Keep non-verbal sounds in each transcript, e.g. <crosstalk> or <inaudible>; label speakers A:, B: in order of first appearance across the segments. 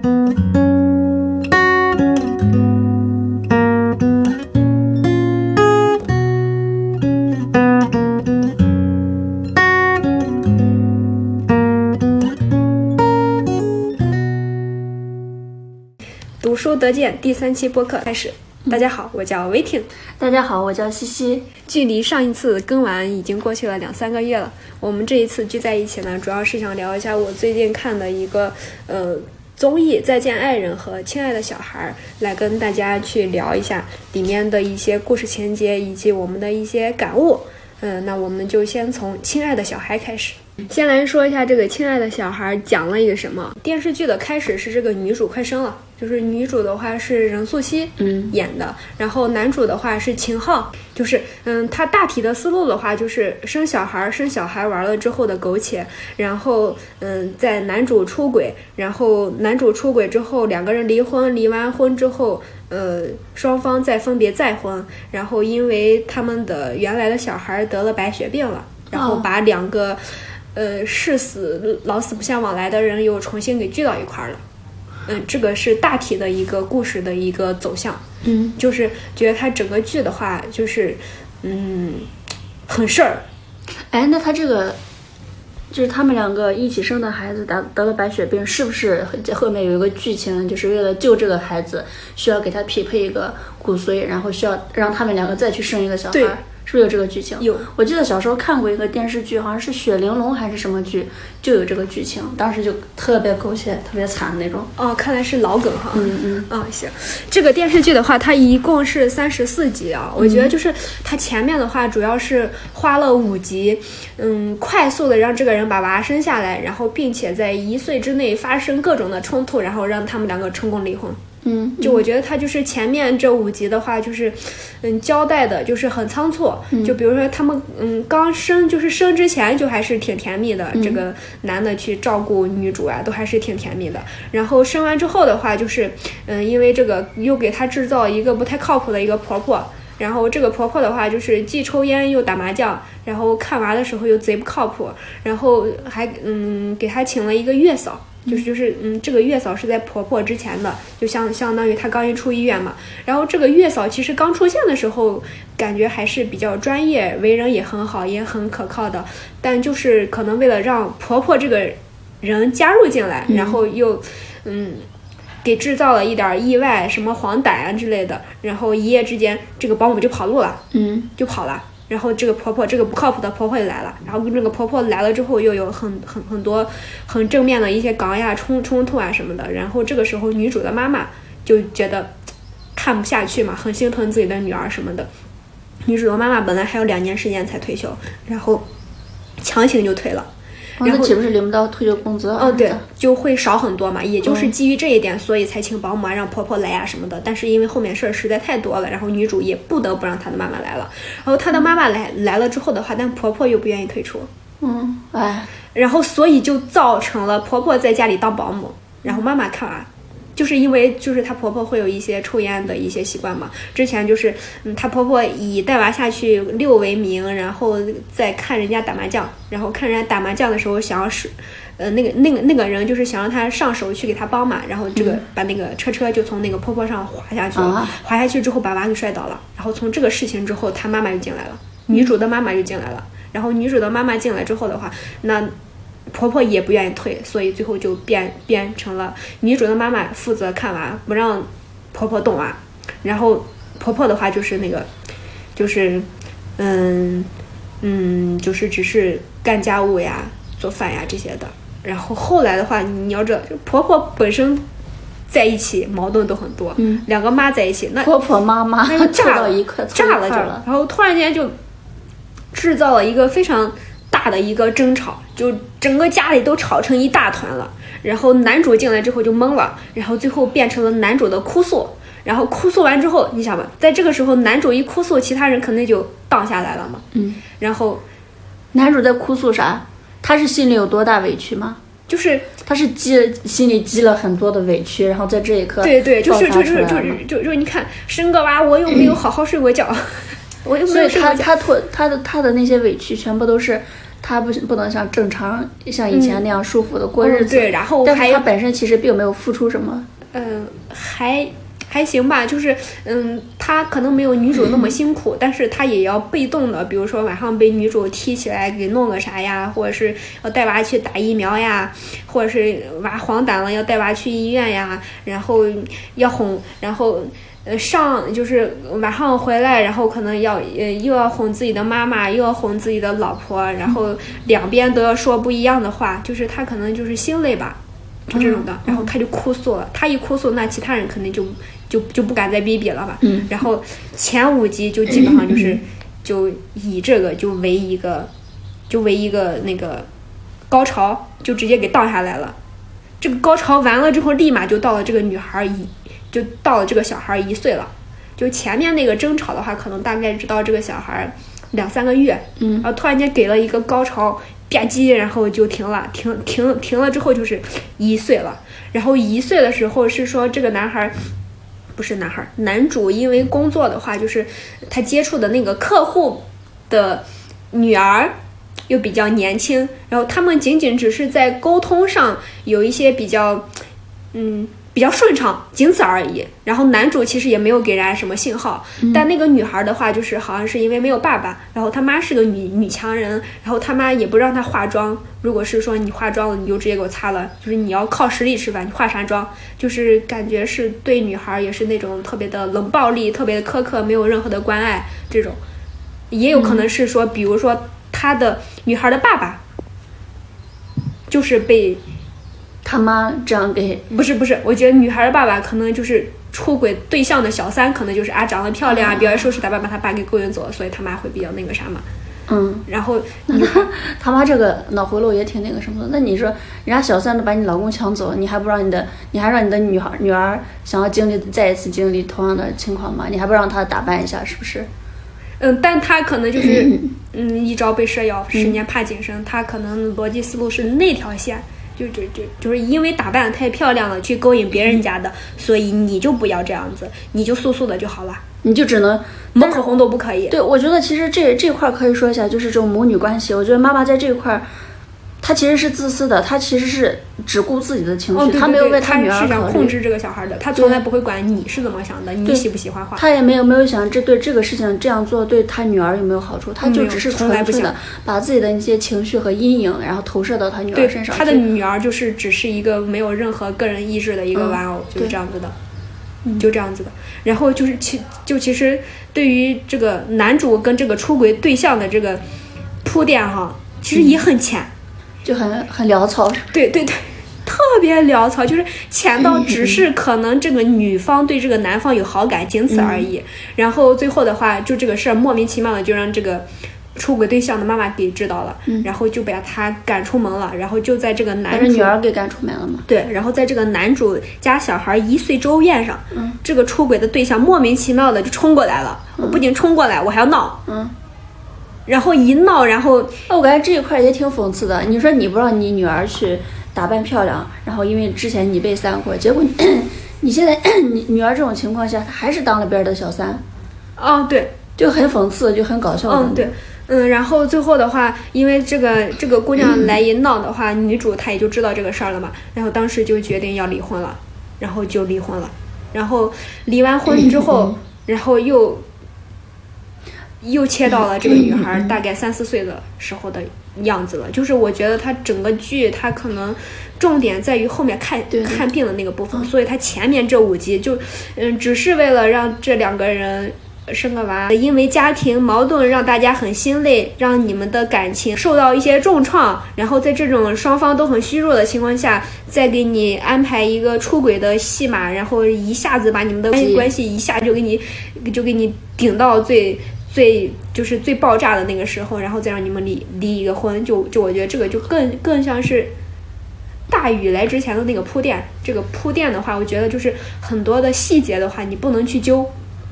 A: 读书得见第三期播客开始。大家好，我叫维婷。
B: 大家好，我叫西西。
A: 距离上一次更完已经过去了两三个月了。我们这一次聚在一起呢，主要是想聊一下我最近看的一个呃综艺《再见爱人》和《亲爱的小孩》，来跟大家去聊一下里面的一些故事情节以及我们的一些感悟。嗯，那我们就先从《亲爱的小孩》开始。先来说一下这个《亲爱的小孩》讲了一个什么？电视剧的开始是这个女主快生了，就是女主的话是任素汐
B: 嗯
A: 演的，然后男主的话是秦昊，就是嗯，他大体的思路的话就是生小孩，生小孩完了之后的苟且，然后嗯，在男主出轨，然后男主出轨之后两个人离婚，离完婚之后。呃，双方再分别再婚，然后因为他们的原来的小孩得了白血病了，然后把两个，呃，誓死老死不相往来的人又重新给聚到一块儿了。嗯，这个是大体的一个故事的一个走向。
B: 嗯，
A: 就是觉得它整个剧的话，就是嗯，很事儿。
B: 哎，那他这个就是他们两个一起生的孩子得得了白血病，是不是后面有一个剧情，就是为了救这个孩子，需要给他匹配一个骨髓，然后需要让他们两个再去生一个小
A: 对
B: 孩？是不是有这个剧情？
A: 有
B: 我记得小时候看过一个电视剧，好像是《雪玲珑》还是什么剧，就有这个剧情，当时就特别狗血、特别惨那种。
A: 哦，看来是老梗哈。
B: 嗯嗯。
A: 啊、行，这个电视剧的话，它一共是三十四集啊。我觉得就是它前面的话，主要是花了五集，嗯，快速的让这个人把娃生下来，然后并且在一岁之内发生各种的冲突，然后让他们两个成功离婚。
B: 嗯，
A: 就我觉得他就是前面这五集的话，就是，嗯，交代的就是很仓促。就比如说他们，嗯，刚生就是生之前就还是挺甜蜜的，这个男的去照顾女主啊，都还是挺甜蜜的。然后生完之后的话，就是，嗯，因为这个又给他制造一个不太靠谱的一个婆婆。然后这个婆婆的话，就是既抽烟又打麻将，然后看娃的时候又贼不靠谱，然后还嗯给她请了一个月嫂，就是就是嗯这个月嫂是在婆婆之前的，就相相当于她刚一出医院嘛。然后这个月嫂其实刚出现的时候，感觉还是比较专业，为人也很好，也很可靠的。但就是可能为了让婆婆这个人加入进来，然后又嗯。给制造了一点意外，什么黄疸啊之类的，然后一夜之间，这个保姆就跑路了，
B: 嗯
A: 就跑了。然后这个婆婆，这个不靠谱的婆婆也来了。然后那个婆婆来了之后，又有很很很多很正面的一些杠呀冲冲突啊什么的。然后这个时候，女主的妈妈就觉得看不下去嘛，很心疼自己的女儿什么的。女主的妈妈本来还有两年时间才退休，然后强行就退了。
B: 哦那岂不是领不到退休工资啊？
A: 嗯，对，就会少很多嘛。也就是基于这一点，所以才请保姆啊，让婆婆来啊什么的。但是因为后面事儿实在太多了，然后女主也不得不让她的妈妈来了。然后她的妈妈来来了之后的话，但婆婆又不愿意退出，
B: 嗯，哎，
A: 然后所以就造成了婆婆在家里当保姆，然后妈妈看娃。就是因为就是她婆婆会有一些抽烟的一些习惯嘛，之前就是嗯，她婆婆以带娃下去遛为名，然后再看人家打麻将，然后看人家打麻将的时候想要是，呃，那个那个那个人就是想让她上手去给她帮嘛，然后这个把那个车车就从那个坡坡上滑下去了，
B: 啊。
A: 滑下去之后把娃给摔倒了，然后从这个事情之后，她妈妈就进来了，女主的妈妈就进来了，然后女主的妈妈进来之后的话，那婆婆也不愿意退，所以最后就变变成了女主的妈妈负责看娃，不让婆婆动娃。然后婆婆的话就是那个，就是嗯嗯，就是只是干家务呀、做饭呀这些的。然后后来的话，你要知道，就婆婆本身在一起矛盾都很多，
B: 嗯，
A: 两个妈在一起，那
B: 婆婆妈妈
A: 那就炸了 <laughs>
B: 一块，
A: 炸了就
B: 了。
A: 然后突然间就制造了一个非常大的一个争吵，就整个家里都吵成一大团了。然后男主进来之后就懵了，然后最后变成了男主的哭诉。然后哭诉完之后，你想吧，在这个时候男主一哭诉，其他人肯定就荡下来了嘛。
B: 嗯，
A: 然后
B: 男主在哭诉啥？他是心里有多大委屈吗？
A: 就是
B: 他是积心里积了很多的委屈，然后在这一刻
A: 对对，就是就是就是就就是你看生个娃，我又没有好好睡过觉，我又没
B: 所以他。他拖他的他的那些委屈全部都是他不不能像正常像以前那样舒服的过日子。
A: 嗯对然后还
B: 但是他本身其实并没有付出什么。
A: 嗯，还还行吧，就是嗯，他可能没有女主那么辛苦，但是他也要被动的，比如说晚上被女主踢起来给弄个啥呀，或者是要带娃去打疫苗呀，或者是娃黄疸了要带娃去医院呀，然后要哄，然后。呃，上就是晚上回来，然后可能要呃又要哄自己的妈妈，又要哄自己的老婆，然后两边都要说不一样的话，就是他可能就是心累吧，就这种的，然后他就哭诉了。他一哭诉，那其他人肯定就就就不敢再逼逼了吧。
B: 嗯
A: 然后前五集就基本上就是就以这个就为一个就为一个那个高潮，就直接给荡下来了。这个高潮完了之后，立马就到了这个女孩一就到了这个小孩一岁了。就前面那个争吵的话，可能大概直到这个小孩两三个月，
B: 嗯
A: 然后突然间给了一个高潮，吧唧，然后就停了，停停停了之后就是一岁了。然后一岁的时候是说这个男孩，不是男孩，男主因为工作的话，就是他接触的那个客户的女儿又比较年轻，然后他们仅仅只是在沟通上有一些比较，嗯。比较顺畅，仅此而已。然后男主其实也没有给人家什么信号，但那个女孩的话，就是好像是因为没有爸爸，然后他妈是个女女强人，然后他妈也不让她化妆。如果是说你化妆了，你就直接给我擦了，就是你要靠实力吃饭，你化啥妆？就是感觉是对女孩也是那种特别的冷暴力，特别的苛刻，没有任何的关爱这种。也有可能是说，比如说他的女孩的爸爸，就是被
B: 他妈这样给
A: 不是不是，我觉得女孩的爸爸可能就是出轨对象的小三，可能就是啊长得漂亮啊，表演收拾打扮把他爸给勾引走了，所以他妈会比较那个啥嘛。
B: 嗯，
A: 然后
B: 那 <laughs> 他他妈这个脑回路也挺那个什么的。那你说，人家小三都把你老公抢走了，你还不让你的，你还让你的女孩女儿想要经历再一次经历同样的情况吗？你还不让她打扮一下，是不是？<laughs>
A: 嗯，但他可能就是嗯一朝被蛇咬，十年怕井绳，他可能逻辑思路是那条线。就就就就是因为打扮的太漂亮了，去勾引别人家的，所以你就不要这样子，你就素素的就好了，
B: 你就只能
A: 抹口红都不可以。
B: 对，我觉得其实这这块儿可以说一下，就是这种母女关系。我觉得妈妈在这一块儿，她其实是自私的，他其实是只顾自己的情绪，
A: 哦，对
B: 她没有为
A: 他
B: 女儿考虑。
A: 是想控制这个小孩的，他从来不会管你是怎么想的，你喜不喜欢画。
B: 他也没有没有想这对这个事情这样做对他女儿有没有好处，他就只是
A: 从来不想
B: 纯粹的把自己的一些情绪和阴影，然后投射到他女儿身上。
A: 他的女儿就是只是一个没有任何个人意志的一个
B: 嗯
A: 玩偶，就是这样子的，就这样子的。然后就是其就其实对于这个男主跟这个出轨对象的这个铺垫哈，其实也很浅，
B: 就很很潦草。
A: 对对对。特别潦草，就是浅到只是可能这个女方对这个男方有好感，仅此而已。然后最后的话，就这个事儿莫名其妙的就让这个出轨对象的妈妈给知道了，然后就把他赶出门了。然后就在这个男主
B: 女儿给赶出门了嘛？
A: 对，然后在这个男主家小孩一岁周宴上，
B: 嗯
A: 这个出轨的对象莫名其妙的就冲过来了。我不仅冲过来，我还要闹，
B: 嗯，
A: 然后一闹，然后
B: 那我感觉这一块儿也挺讽刺的。你说你不让你女儿去打扮漂亮，然后因为之前你被三过，结果你 <coughs> 你现在你女儿这种情况下，她还是当了别人的小三，
A: 哦，对，
B: 就很讽刺，就很搞笑。
A: 嗯，对，嗯，然后最后的话，因为这个这个姑娘来一闹的话，女主她也就知道这个事儿了嘛，然后当时就决定要离婚了，然后就离婚了，然后离完婚之后，<laughs> 然后又又切到了这个女孩大概三四岁的时候的样子了，就是我觉得她整个剧它可能重点在于后面看看病的那个部分，所以它前面这五集就嗯只是为了让这两个人。生个娃，因为家庭矛盾让大家很心累，让你们的感情受到一些重创，然后在这种双方都很虚弱的情况下，再给你安排一个出轨的戏码，然后一下子把你们的关系关系一下就给你就给你顶到最最就是最爆炸的那个时候，然后再让你们离离一个婚，就就我觉得这个就更更像是。大雨来之前的那个铺垫，这个铺垫的话，我觉得就是很多的细节的话，你不能去揪，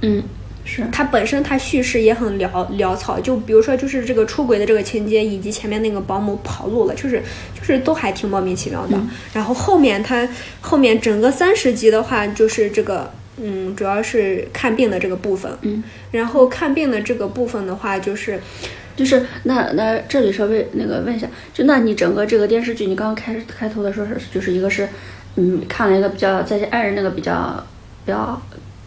B: 嗯，是
A: 它本身它叙事也很潦潦草，就比如说就是这个出轨的这个情节，以及前面那个保姆跑路了，就是就是都还挺莫名其妙的。然后后面它后面整个三十集的话，就是这个嗯，主要是看病的这个部分。
B: 嗯，
A: 然后看病的这个部分的话，就是
B: 就是那那这里稍微那个问一下，就那你整个这个电视剧，你刚刚开开头的说是就是一个是，嗯，看了一个比较在爱人那个比较比较，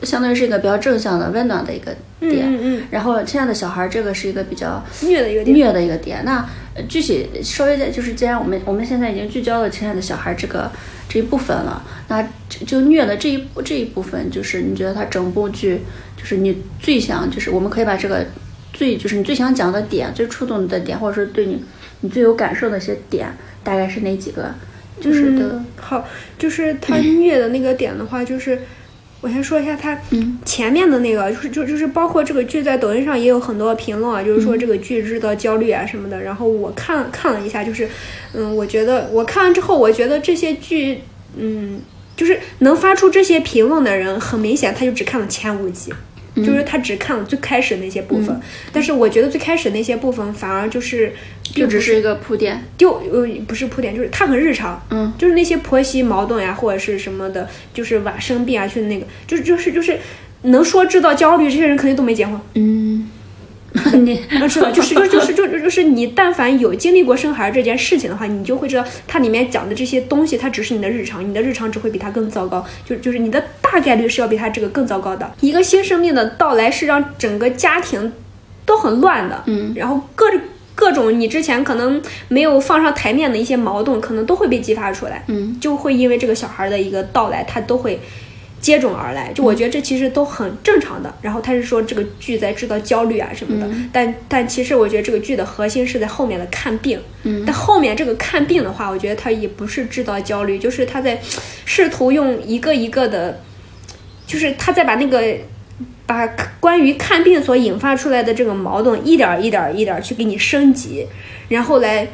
B: 相当于是一个比较正向的温暖的一个点，
A: 嗯嗯
B: 然后亲爱的小孩这个是一个比较
A: 虐的一个
B: 虐的一个点。那呃具体稍微的，就是既然我们我们现在已经聚焦了亲爱的小孩这个这一部分了，那就就虐的这一这一部分，就是你觉得它整部剧，就是你最想，就是我们可以把这个最就是你最想讲的点，最触动你的点，或者是对你你最有感受的一些点，大概是哪几个？就是的，
A: 嗯好，就是他虐的那个点的话，就是我先说一下他
B: 嗯
A: 前面的那个，就是就就是包括这个剧在抖音上也有很多评论啊，就是说这个剧制造焦虑啊什么的。然后我看看了一下，就是嗯，我觉得我看完之后，我觉得这些剧，嗯，就是能发出这些评论的人，很明显他就只看了前五集。就是他只看了最开始那些部分，但是我觉得最开始那些部分反而就是
B: 就只是一个铺垫。
A: 就呃不是铺垫，就是他很日常，
B: 嗯，
A: 就是那些婆媳矛盾呀，或者是什么的，就是娃生病啊，去那个，就是就是就是能说制造焦虑，这些人肯定都没结婚，
B: 嗯，<laughs> 你
A: 嗯，是的，就是就就是就就就是你但凡有经历过生孩儿这件事情的话，你就会知道它里面讲的这些东西，它只是你的日常，你的日常只会比它更糟糕，就就是你的大概率是要比它这个更糟糕的。一个新生命的到来是让整个家庭都很乱的，
B: 嗯，
A: 然后各种各种你之前可能没有放上台面的一些矛盾，可能都会被激发出来，
B: 嗯，
A: 就会因为这个小孩的一个到来，他都会。接踵而来，就我觉得这其实都很正常的。然后他是说这个剧在制造焦虑啊什么的，但但其实我觉得这个剧的核心是在后面的看病。
B: 嗯，
A: 但后面这个看病的话，我觉得他也不是制造焦虑，就是他在试图用一个一个的，就是他在把那个把关于看病所引发出来的这个矛盾一点儿一点儿一点儿去给你升级，然后来。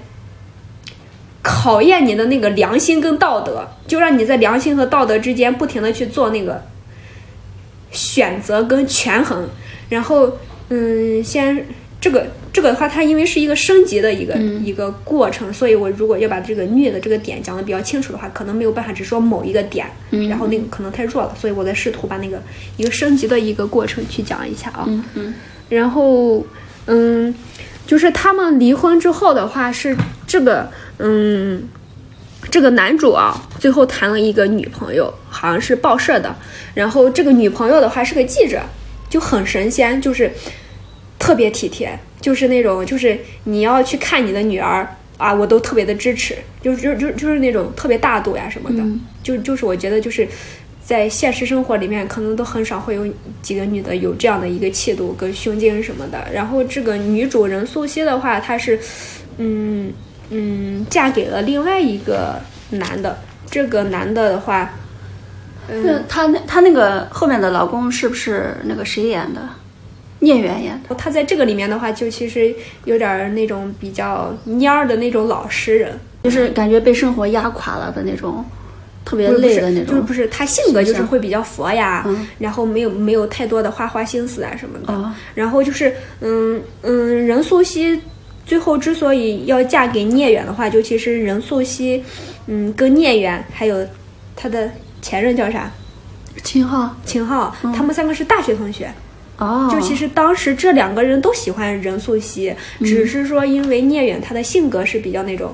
A: 考验你的那个良心跟道德，就让你在良心和道德之间不停的去做那个选择跟权衡。然后，嗯，先这个这个的话，它因为是一个升级的一个、一个过程，所以我如果要把这个虐的这个点讲的比较清楚的话，可能没有办法只说某一个点，然后那个可能太弱了，所以我在试图把那个一个升级的一个过程去讲一下啊。
B: 嗯嗯
A: 然后，嗯，就是他们离婚之后的话，是这个，嗯，这个男主啊，最后谈了一个女朋友，好像是报社的。然后这个女朋友的话是个记者，就很神仙，就是特别体贴，就是那种，就是你要去看你的女儿啊，我都特别的支持，就是就就就是那种特别大度呀什么的，就就是我觉得就是。在现实生活里面，可能都很少会有几个女的有这样的一个气度跟胸襟什么的。然后这个女主任素汐的话，她是，嗯嗯，嫁给了另外一个男的。这个男的的话，嗯，
B: 那她那她那个后面的老公是不是那个谁演的？聂远演的。
A: 他在这个里面的话，就其实有点儿那种比较蔫儿的那种老实人，
B: 就是感觉被生活压垮了的那种，特别累的那种。
A: 就是不是他性格就是会比较佛呀，
B: 嗯
A: 然后没有没有太多的花花心思啊什么的。
B: 哦
A: 然后就是，嗯嗯，任素汐最后之所以要嫁给聂远的话，就其实任素汐，嗯，跟聂远还有他的前任叫啥？
B: 秦昊。
A: 秦昊，他们三个是大学同学。
B: 哦。
A: 就其实当时这两个人都喜欢任素汐，
B: 嗯
A: 只是说因为聂远他的性格是比较那种。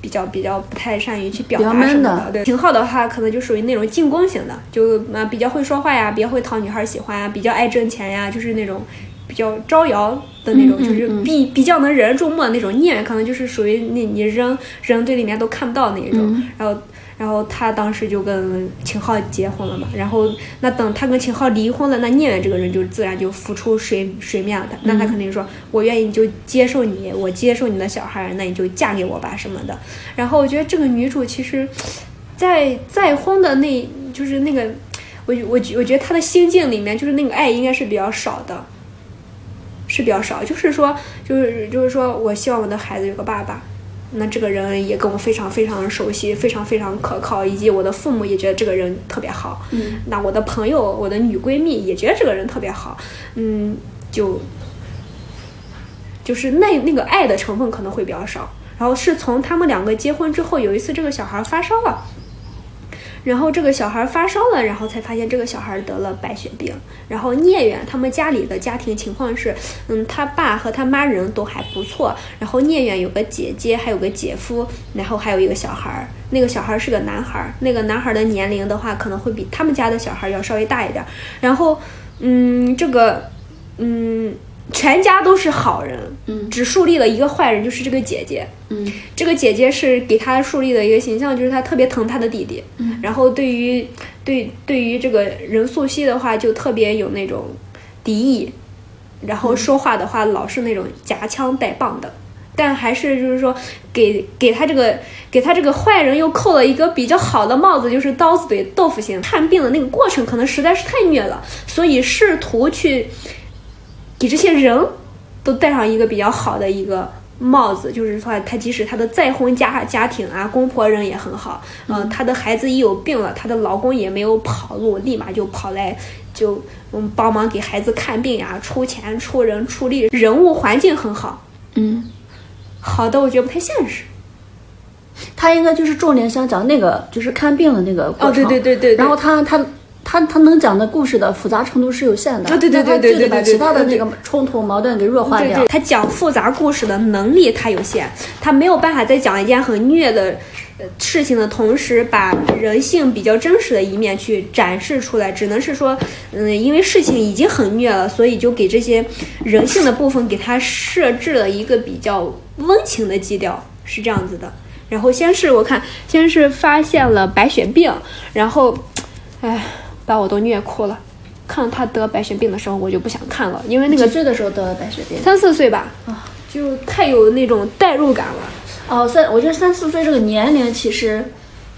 A: 比较比较不太善于去表达什么
B: 闷的
A: 对，秦昊的话可能就属于那种进攻型的，就呃比较会说话呀，比较会讨女孩喜欢呀，比较爱挣钱呀，就是那种比较招摇的那种，
B: 嗯嗯
A: 就是比比较能惹人注目的那种。聂远可能就是属于那你扔扔堆里面都看不到那一种，
B: 嗯
A: 然后。然后他当时就跟秦昊结婚了嘛，然后那等他跟秦昊离婚了，那聂远这个人就自然就浮出水水面了。他那他肯定说，我愿意就接受你，我接受你的小孩，那你就嫁给我吧什么的。然后我觉得这个女主其实，在再婚的那，就是那个，我我我觉得她的心境里面，就是那个爱应该是比较少的，是比较少。就是说，就是就是说我希望我的孩子有个爸爸。那这个人也跟我非常非常熟悉，非常非常可靠，以及我的父母也觉得这个人特别好。
B: 嗯，
A: 那我的朋友，我的女闺蜜也觉得这个人特别好。嗯，就就是那那个爱的成分可能会比较少。然后是从他们两个结婚之后，有一次这个小孩发烧了，然后这个小孩发烧了，然后才发现这个小孩得了白血病。然后聂远他们家里的家庭情况是，嗯，他爸和他妈人都还不错，然后聂远有个姐姐，还有个姐夫，然后还有一个小孩儿，那个小孩是个男孩儿，那个男孩的年龄的话可能会比他们家的小孩要稍微大一点。然后，嗯，这个，嗯。全家都是好人，
B: 嗯，
A: 只树立了一个坏人，就是这个姐姐，
B: 嗯，
A: 这个姐姐是给他树立的一个形象，就是她特别疼他的弟弟，
B: 嗯，
A: 然后对于对对于这个任素汐的话，就特别有那种敌意，然后说话的话老是那种夹枪带棒的，但还是就是说给给他这个给他这个坏人又扣了一个比较好的帽子，就是刀子嘴豆腐心。看病的那个过程可能实在是太虐了，所以试图去。给这些人都戴上一个比较好的一个帽子，就是说，他即使他的再婚家家庭啊，公婆人也很好，嗯，他的孩子一有病了，他的老公也没有跑路，立马就跑来就嗯帮忙给孩子看病呀，出钱出人出力，人物环境很好，
B: 嗯，
A: 好的，我觉得不太现实。
B: 他应该就是重点想讲那个就是看病的那个过
A: 程，哦，对对对对，
B: 然后他他。他他能讲的故事的复杂程度是有限的，
A: 对对对对对对，
B: 把其他的那个冲突矛盾给弱化掉。
A: 他讲复杂故事的能力他有限，他没有办法在讲一件很虐的事情的同时，把人性比较真实的一面去展示出来。只能是说，嗯，因为事情已经很虐了，所以就给这些人性的部分给他设置了一个比较温情的基调，是这样子的。然后先是我看，先是发现了白血病，然后，唉。把我都虐哭了，看到他得白血病的时候，我就不想看了，因为那个
B: 几岁的时候得了白血病？
A: 三四岁吧，啊，就太有那种代入感了。
B: 哦，三，我觉得三四岁这个年龄其实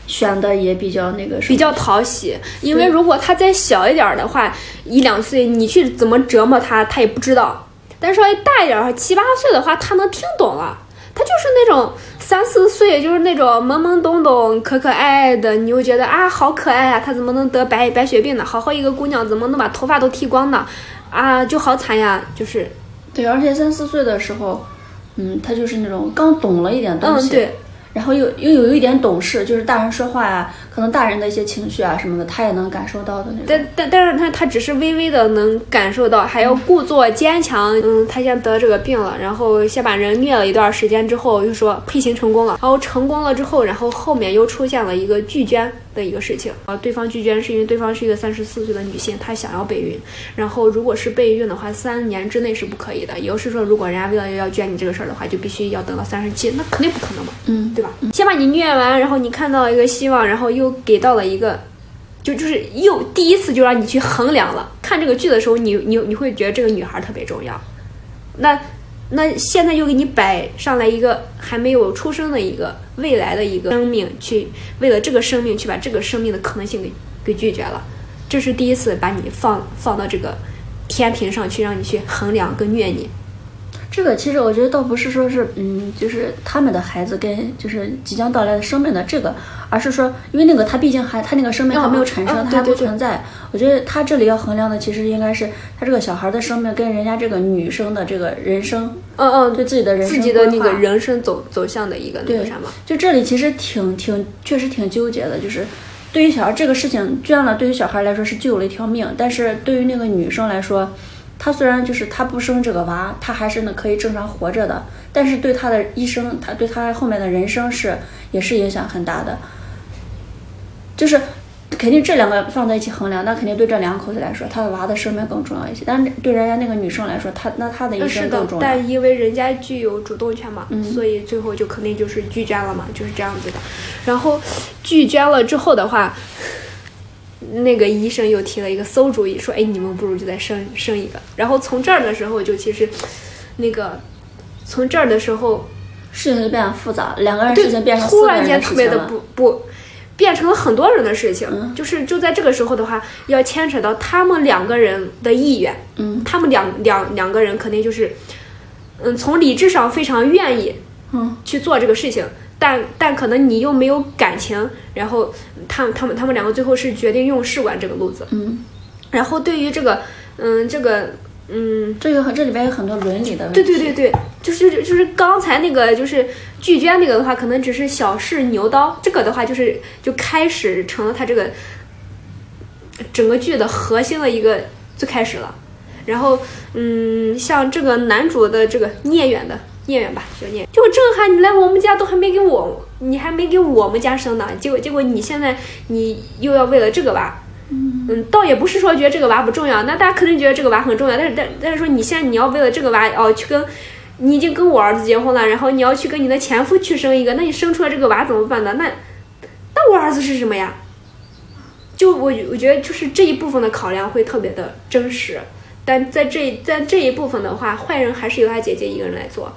B: 选的也比较那个，
A: 比较讨喜。因为如果他再小一点的话，一两岁，你去怎么折磨他，他也不知道。但稍微大一点，七八岁的话，他能听懂了。他就是那种三四岁，就是那种懵懵懂懂、可可爱爱的，你又觉得啊，好可爱啊！她怎么能得白白血病呢？好好一个姑娘，怎么能把头发都剃光呢？啊，就好惨呀！就是，
B: 对，而且三四岁的时候，嗯，她就是那种刚懂了一点东西。
A: 嗯，对。
B: 然后又又有一点懂事，就是大人说话呀，可能大人的一些情绪啊什么的，他也能感受到的那种。
A: 但但但是他他只是微微的能感受到，还要故作坚强。嗯，他先得这个病了，然后先把人虐了一段时间之后，又说配型成功了。然后成功了之后，然后后面又出现了一个拒捐。的一个事情啊，对方拒捐是因为对方是一个三十四岁的女性，她想要备孕，然后如果是备孕的话，三年之内是不可以的。也就是说，如果人家为了要捐你这个事儿的话，就必须要等到三十七，那肯定不可能嘛，
B: 嗯，
A: 对吧？先把你虐完，然后你看到一个希望，然后又又给到了一个，就就是又第一次就让你去衡量了。看这个剧的时候，你你你会觉得这个女孩特别重要，那。那现在又给你摆上来一个还没有出生的一个未来的一个生命，去为了这个生命去把这个生命的可能性给给拒绝了，这是第一次把你放放到这个天平上去，让你去衡量跟虐你。
B: 这个其实我觉得倒不是说是，嗯，就是他们的孩子跟就是即将到来的生命的这个，而是说，因为那个他毕竟还他那个生命还没有产生，他还不存在。我觉得他这里要衡量的其实应该是他这个小孩的生命跟人家这个女生的这个人生，
A: 嗯嗯，
B: 对自己的人
A: 生自己的那个人生走走向的一个那个什么。
B: 就这里其实挺挺确实挺纠结的，就是对于小孩这个事情捐了，对于小孩来说是救了一条命，但是对于那个女生来说。他虽然就是他不生这个娃，他还是呢可以正常活着的，但是对他的一生，他对他后面的人生是也是影响很大的。就是肯定这两个放在一起衡量，那肯定对这两口子来说，他的娃的生命更重要一些。但是对人家那个女生来说，她那她的一生更重要。
A: 但因为人家具有主动权嘛，所以最后就肯定就是拒捐了嘛，就是这样子的。然后拒捐了之后的话。那个医生又提了一个馊主意，说：“哎，你们不如就再生生一个。”然后从这儿的时候，就其实，那个从这儿的时候，
B: 事情就变得复杂，两个人事情变成
A: 突然间特别的不不，变成了很多人的事情。就是就在这个时候的话，要牵扯到他们两个人的意愿。
B: 嗯，
A: 他们两两两个人肯定就是，嗯，从理智上非常愿意，
B: 嗯，
A: 去做这个事情。但但可能你又没有感情，然后他他们他们两个最后是决定用试管这个路子，
B: 嗯，
A: 然后对于这个，嗯，这个，嗯，
B: 这个这里边有很多伦理的问
A: 题，对对对对，就是就是刚才那个就是拒绝那个的话，可能只是小试牛刀，这个的话就是就开始成了他这个整个剧的核心的一个最开始了。然后，嗯，像这个男主的这个聂远的聂远吧，小孽，就震撼，你来我们家都还没给我，你还没给我们家生呢，结果结果你现在你又要为了这个娃，嗯，倒也不是说觉得这个娃不重要，那大家肯定觉得这个娃很重要，但是但但是说你现在你要为了这个娃哦去跟，你已经跟我儿子结婚了，然后你要去跟你的前夫去生一个，那你生出来这个娃怎么办呢？那那我儿子是什么呀？就我我觉得就是这一部分的考量会特别的真实。但在这在这一部分的话，坏人还是由他姐姐一个人来做，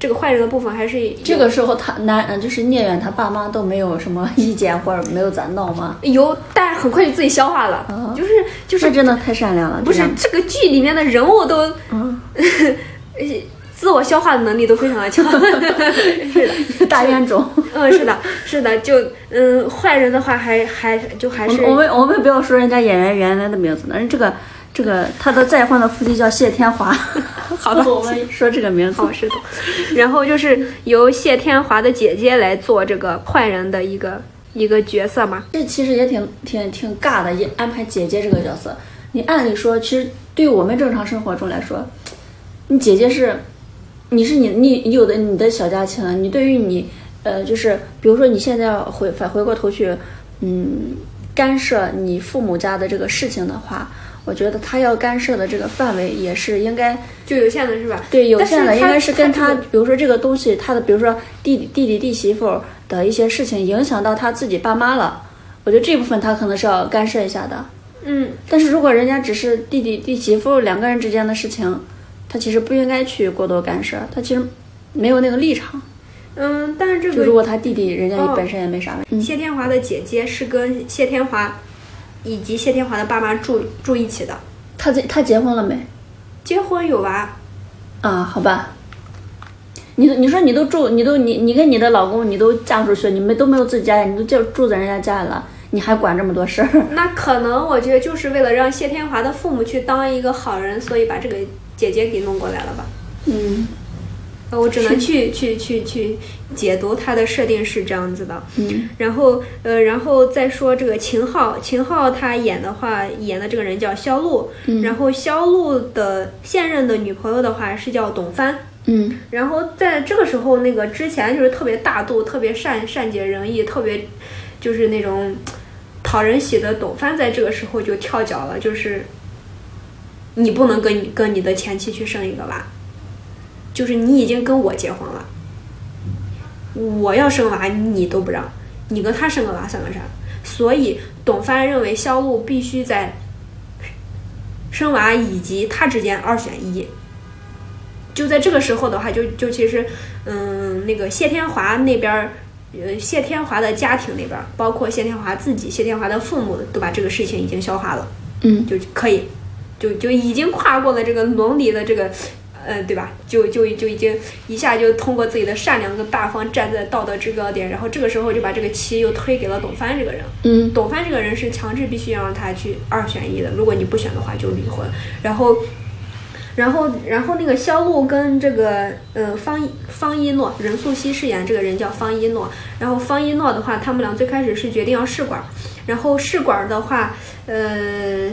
A: 这个坏人的部分还是
B: 这个时候他男嗯就是聂远他爸妈都没有什么意见或者没有咋闹吗？
A: 有，但很快就自己消化了，就是就是
B: 真的太善良了。
A: 不是这个剧里面的人物都，
B: 嗯，<laughs>
A: 自我消化的能力都非常的强，<laughs> 是的，
B: 大冤种。
A: 嗯，是的，是的，就嗯，坏人的话还还就还是
B: 我们我们不要说人家演员原来的名字，那这个。这个他的再婚的夫妻叫谢天华，<laughs>
A: 好的，
B: 我们说这个名字。
A: 哦，是的。然后就是由谢天华的姐姐来做这个坏人的一个一个角色嘛。
B: 这其实也挺挺挺尬的，也安排姐姐这个角色。你按理说，其实对我们正常生活中来说，你姐姐是，你是你你有的你的小家庭，你对于你呃，就是比如说你现在要回返回过头去，嗯，干涉你父母家的这个事情的话。我觉得他要干涉的这个范围也是应该
A: 就有限的，是吧？
B: 对，有限的应该是跟
A: 他，
B: 比如说这个东西，他的比如说弟弟、弟弟、弟媳妇的一些事情影响到他自己爸妈了，我觉得这部分他可能是要干涉一下的。
A: 嗯，
B: 但是如果人家只是弟弟、弟媳妇两个人之间的事情，他其实不应该去过多干涉，他其实没有那个立场。
A: 嗯，但是这
B: 个如果他弟弟人家本身也没啥问
A: 题。谢天华的姐姐是跟谢天华。以及谢天华的爸妈住住一起的，
B: 他结他结婚了没？
A: 结婚有娃。
B: 啊，好吧。你你说你都住，你都你你跟你的老公你都嫁出去，你们都没有自己家，你都就住在人家家里了，你还管这么多事儿？<laughs>
A: 那可能我觉得就是为了让谢天华的父母去当一个好人，所以把这个姐姐给弄过来了吧？
B: 嗯。
A: 我只能去去去去解读它的设定是这样子的，
B: 嗯，
A: 然后呃，然后再说这个秦昊，秦昊他演的话，演的这个人叫肖路，
B: 嗯，
A: 然后肖路的现任的女朋友的话是叫董帆，
B: 嗯，
A: 然后在这个时候，那个之前就是特别大度、特别善善解人意、特别就是那种讨人喜的董帆，在这个时候就跳脚了，就是你不能跟你跟你的前妻去生一个娃。就是你已经跟我结婚了，我要生娃你都不让，你跟他生个娃算个啥？所以董帆认为肖路必须在生娃以及他之间二选一。就在这个时候的话，就就其实，嗯，那个谢天华那边，呃，谢天华的家庭那边，包括谢天华自己，谢天华的父母都把这个事情已经消化了，
B: 嗯，
A: 就可以，就就已经跨过了这个伦理的这个。嗯，对吧？就就就已经一下就通过自己的善良跟大方站在道德制高点，然后这个时候就把这个棋又推给了董帆这个人。
B: 嗯，
A: 董帆这个人是强制必须要让他去二选一的，如果你不选的话就离婚。然后，然后，然后那个肖路跟这个呃方方一诺，任素汐饰演这个人叫方一诺。然后方一诺的话，他们俩最开始是决定要试管，然后试管的话，呃，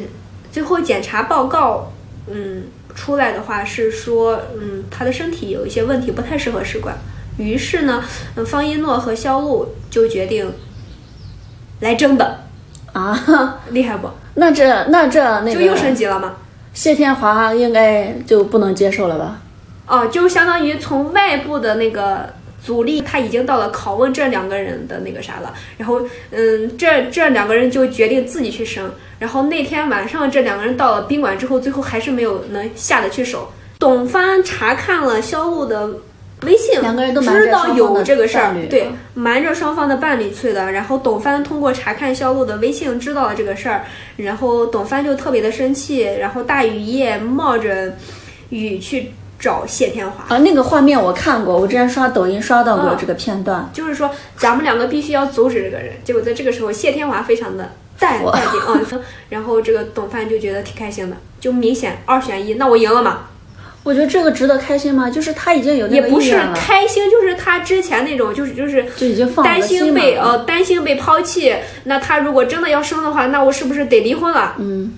A: 最后检查报告，嗯。出来的话是说，嗯，他的身体有一些问题，不太适合试管。于是呢，嗯，方一诺和肖路就决定来真的
B: 啊，<laughs>
A: 厉害不？
B: 那这那这那
A: 就又升级了吗？
B: 谢天华应该就不能接受了吧？
A: 哦，就相当于从外部的那个。阻力他已经到了拷问这两个人的那个啥了，然后嗯，这这两个人就决定自己去生。然后那天晚上，这两个人到了宾馆之后，最后还是没有能下得去手。董帆查看了肖路的微信，
B: 两个人都
A: 知道有这个事儿，对，瞒着双方的伴侣去的。然后董帆通过查看肖路的微信知道了这个事儿，然后董帆就特别的生气，然后大雨夜冒着雨去。找谢天华
B: 啊，那个画面我看过，我之前刷抖音刷到过这个片段。
A: 就是说，咱们两个必须要阻止这个人。结果在这个时候，谢天华非常的淡淡定啊，<laughs> 然后这个董帆就觉得挺开心的，就明显二选一，那我赢了嘛。
B: 我觉得这个值得开心吗？就是他已经有那
A: 也不是开心，就是他之前那种，就是就是
B: 就已经放了
A: 担
B: 心
A: 心被呃担心被抛弃。那他如果真的要生的话，那我是不是得离婚了？
B: 嗯，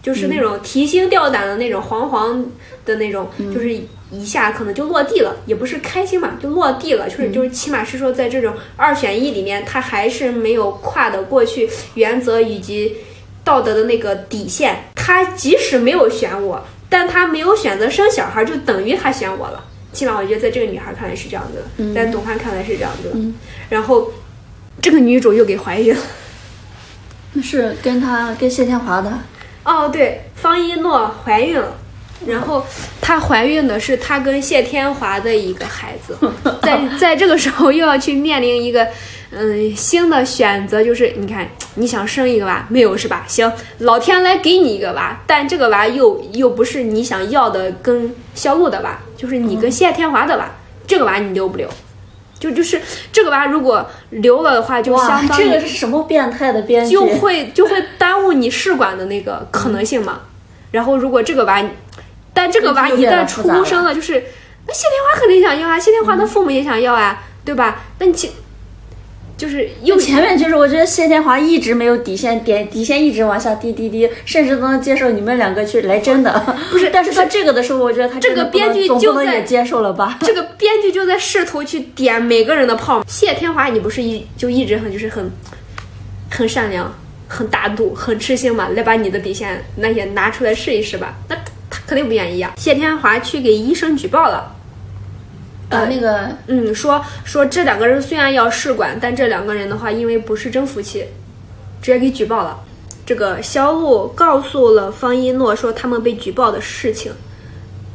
A: 就是那种提心吊胆的那种惶惶的那种，
B: 嗯
A: 就是一下可能就落地了，也不是开心嘛，就落地了，就是
B: 嗯
A: 就是起码是说在这种二选一里面，他还是没有跨得过去原则以及道德的那个底线。他即使没有选我，但他没有选择生小孩，就等于他选我了。起码我觉得在这个女孩看来是这样子的，在董涵看来是这样子的。然后这个女主又给怀孕了。
B: 那是跟她跟谢天华的，
A: 哦，对，方一诺怀孕了，然后她怀孕的是她跟谢天华的一个孩子，在 <laughs> 在这个时候又要去面临一个嗯新的选择，就是你看你想生一个娃没有是吧？行，老天来给你一个娃，但这个娃又又不是你想要的跟肖路的娃，就是你跟谢天华的娃，这个娃你留不留？就就是这个娃如果留了的话，就相，当于
B: 这个是什么变态的编剧？
A: 就会就会耽误你试管的那个可能性嘛。然后如果这个娃，但这个娃一旦出生了，就是那谢天华肯定想要啊，谢天华的父母也想要啊，对吧？那你其就是又
B: 前面就是我觉得谢天华一直没有底线，点底线一直往下滴滴滴，甚至都能接受你们两个去来真的。不是，<laughs> 但是到这个的时候，我觉得他
A: 这个编剧
B: 总
A: 就在
B: 不能也接受了吧？<laughs>
A: 这个编剧就在试图去点每个人的炮。谢天华，你不是一就一直很就是很很善良、很大度、很痴心嘛？来把你的底线那些拿出来试一试吧。那他肯定不愿意呀、谢天华去给医生举报了。
B: 呃，那个
A: 嗯，说说这两个人虽然要试管，但这两个人的话，因为不是真夫妻，直接给举报了。这个肖路告诉了方一诺说他们被举报的事情，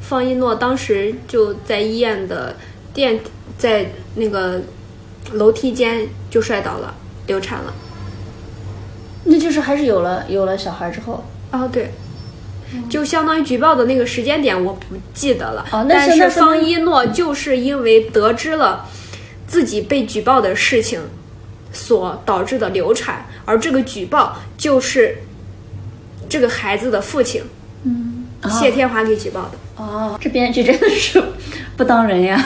A: 方一诺当时就在医院的电，在那个楼梯间就摔倒了，流产了。
B: 那就是还是有了有了小孩之后，
A: 哦，对，就相当于举报的那个时间点我不记得了。
B: 哦那
A: 但是方一诺就是因为得知了自己被举报的事情所导致的流产，而这个举报就是这个孩子的父亲，嗯，谢天华给举报的。
B: 哦，这编剧真的是不当人呀！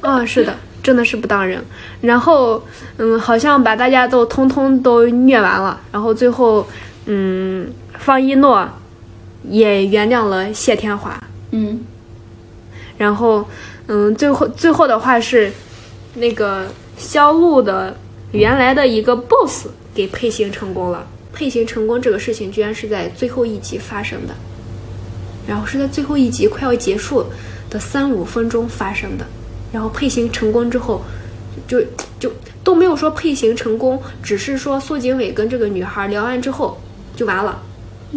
A: 啊、<laughs> 是的，真的是不当人。然后，嗯，好像把大家都通通都虐完了。然后最后，嗯，方一诺也原谅了谢天华。
B: 嗯，
A: 然后，嗯，最后最后的话是，那个肖路的原来的一个 boss 给配型成功了。配型成功这个事情居然是在最后一集发生的，然后是在最后一集快要结束的三五分钟发生的。然后配型成功之后，就就都没有说配型成功，只是说苏景伟跟这个女孩聊完之后就完了，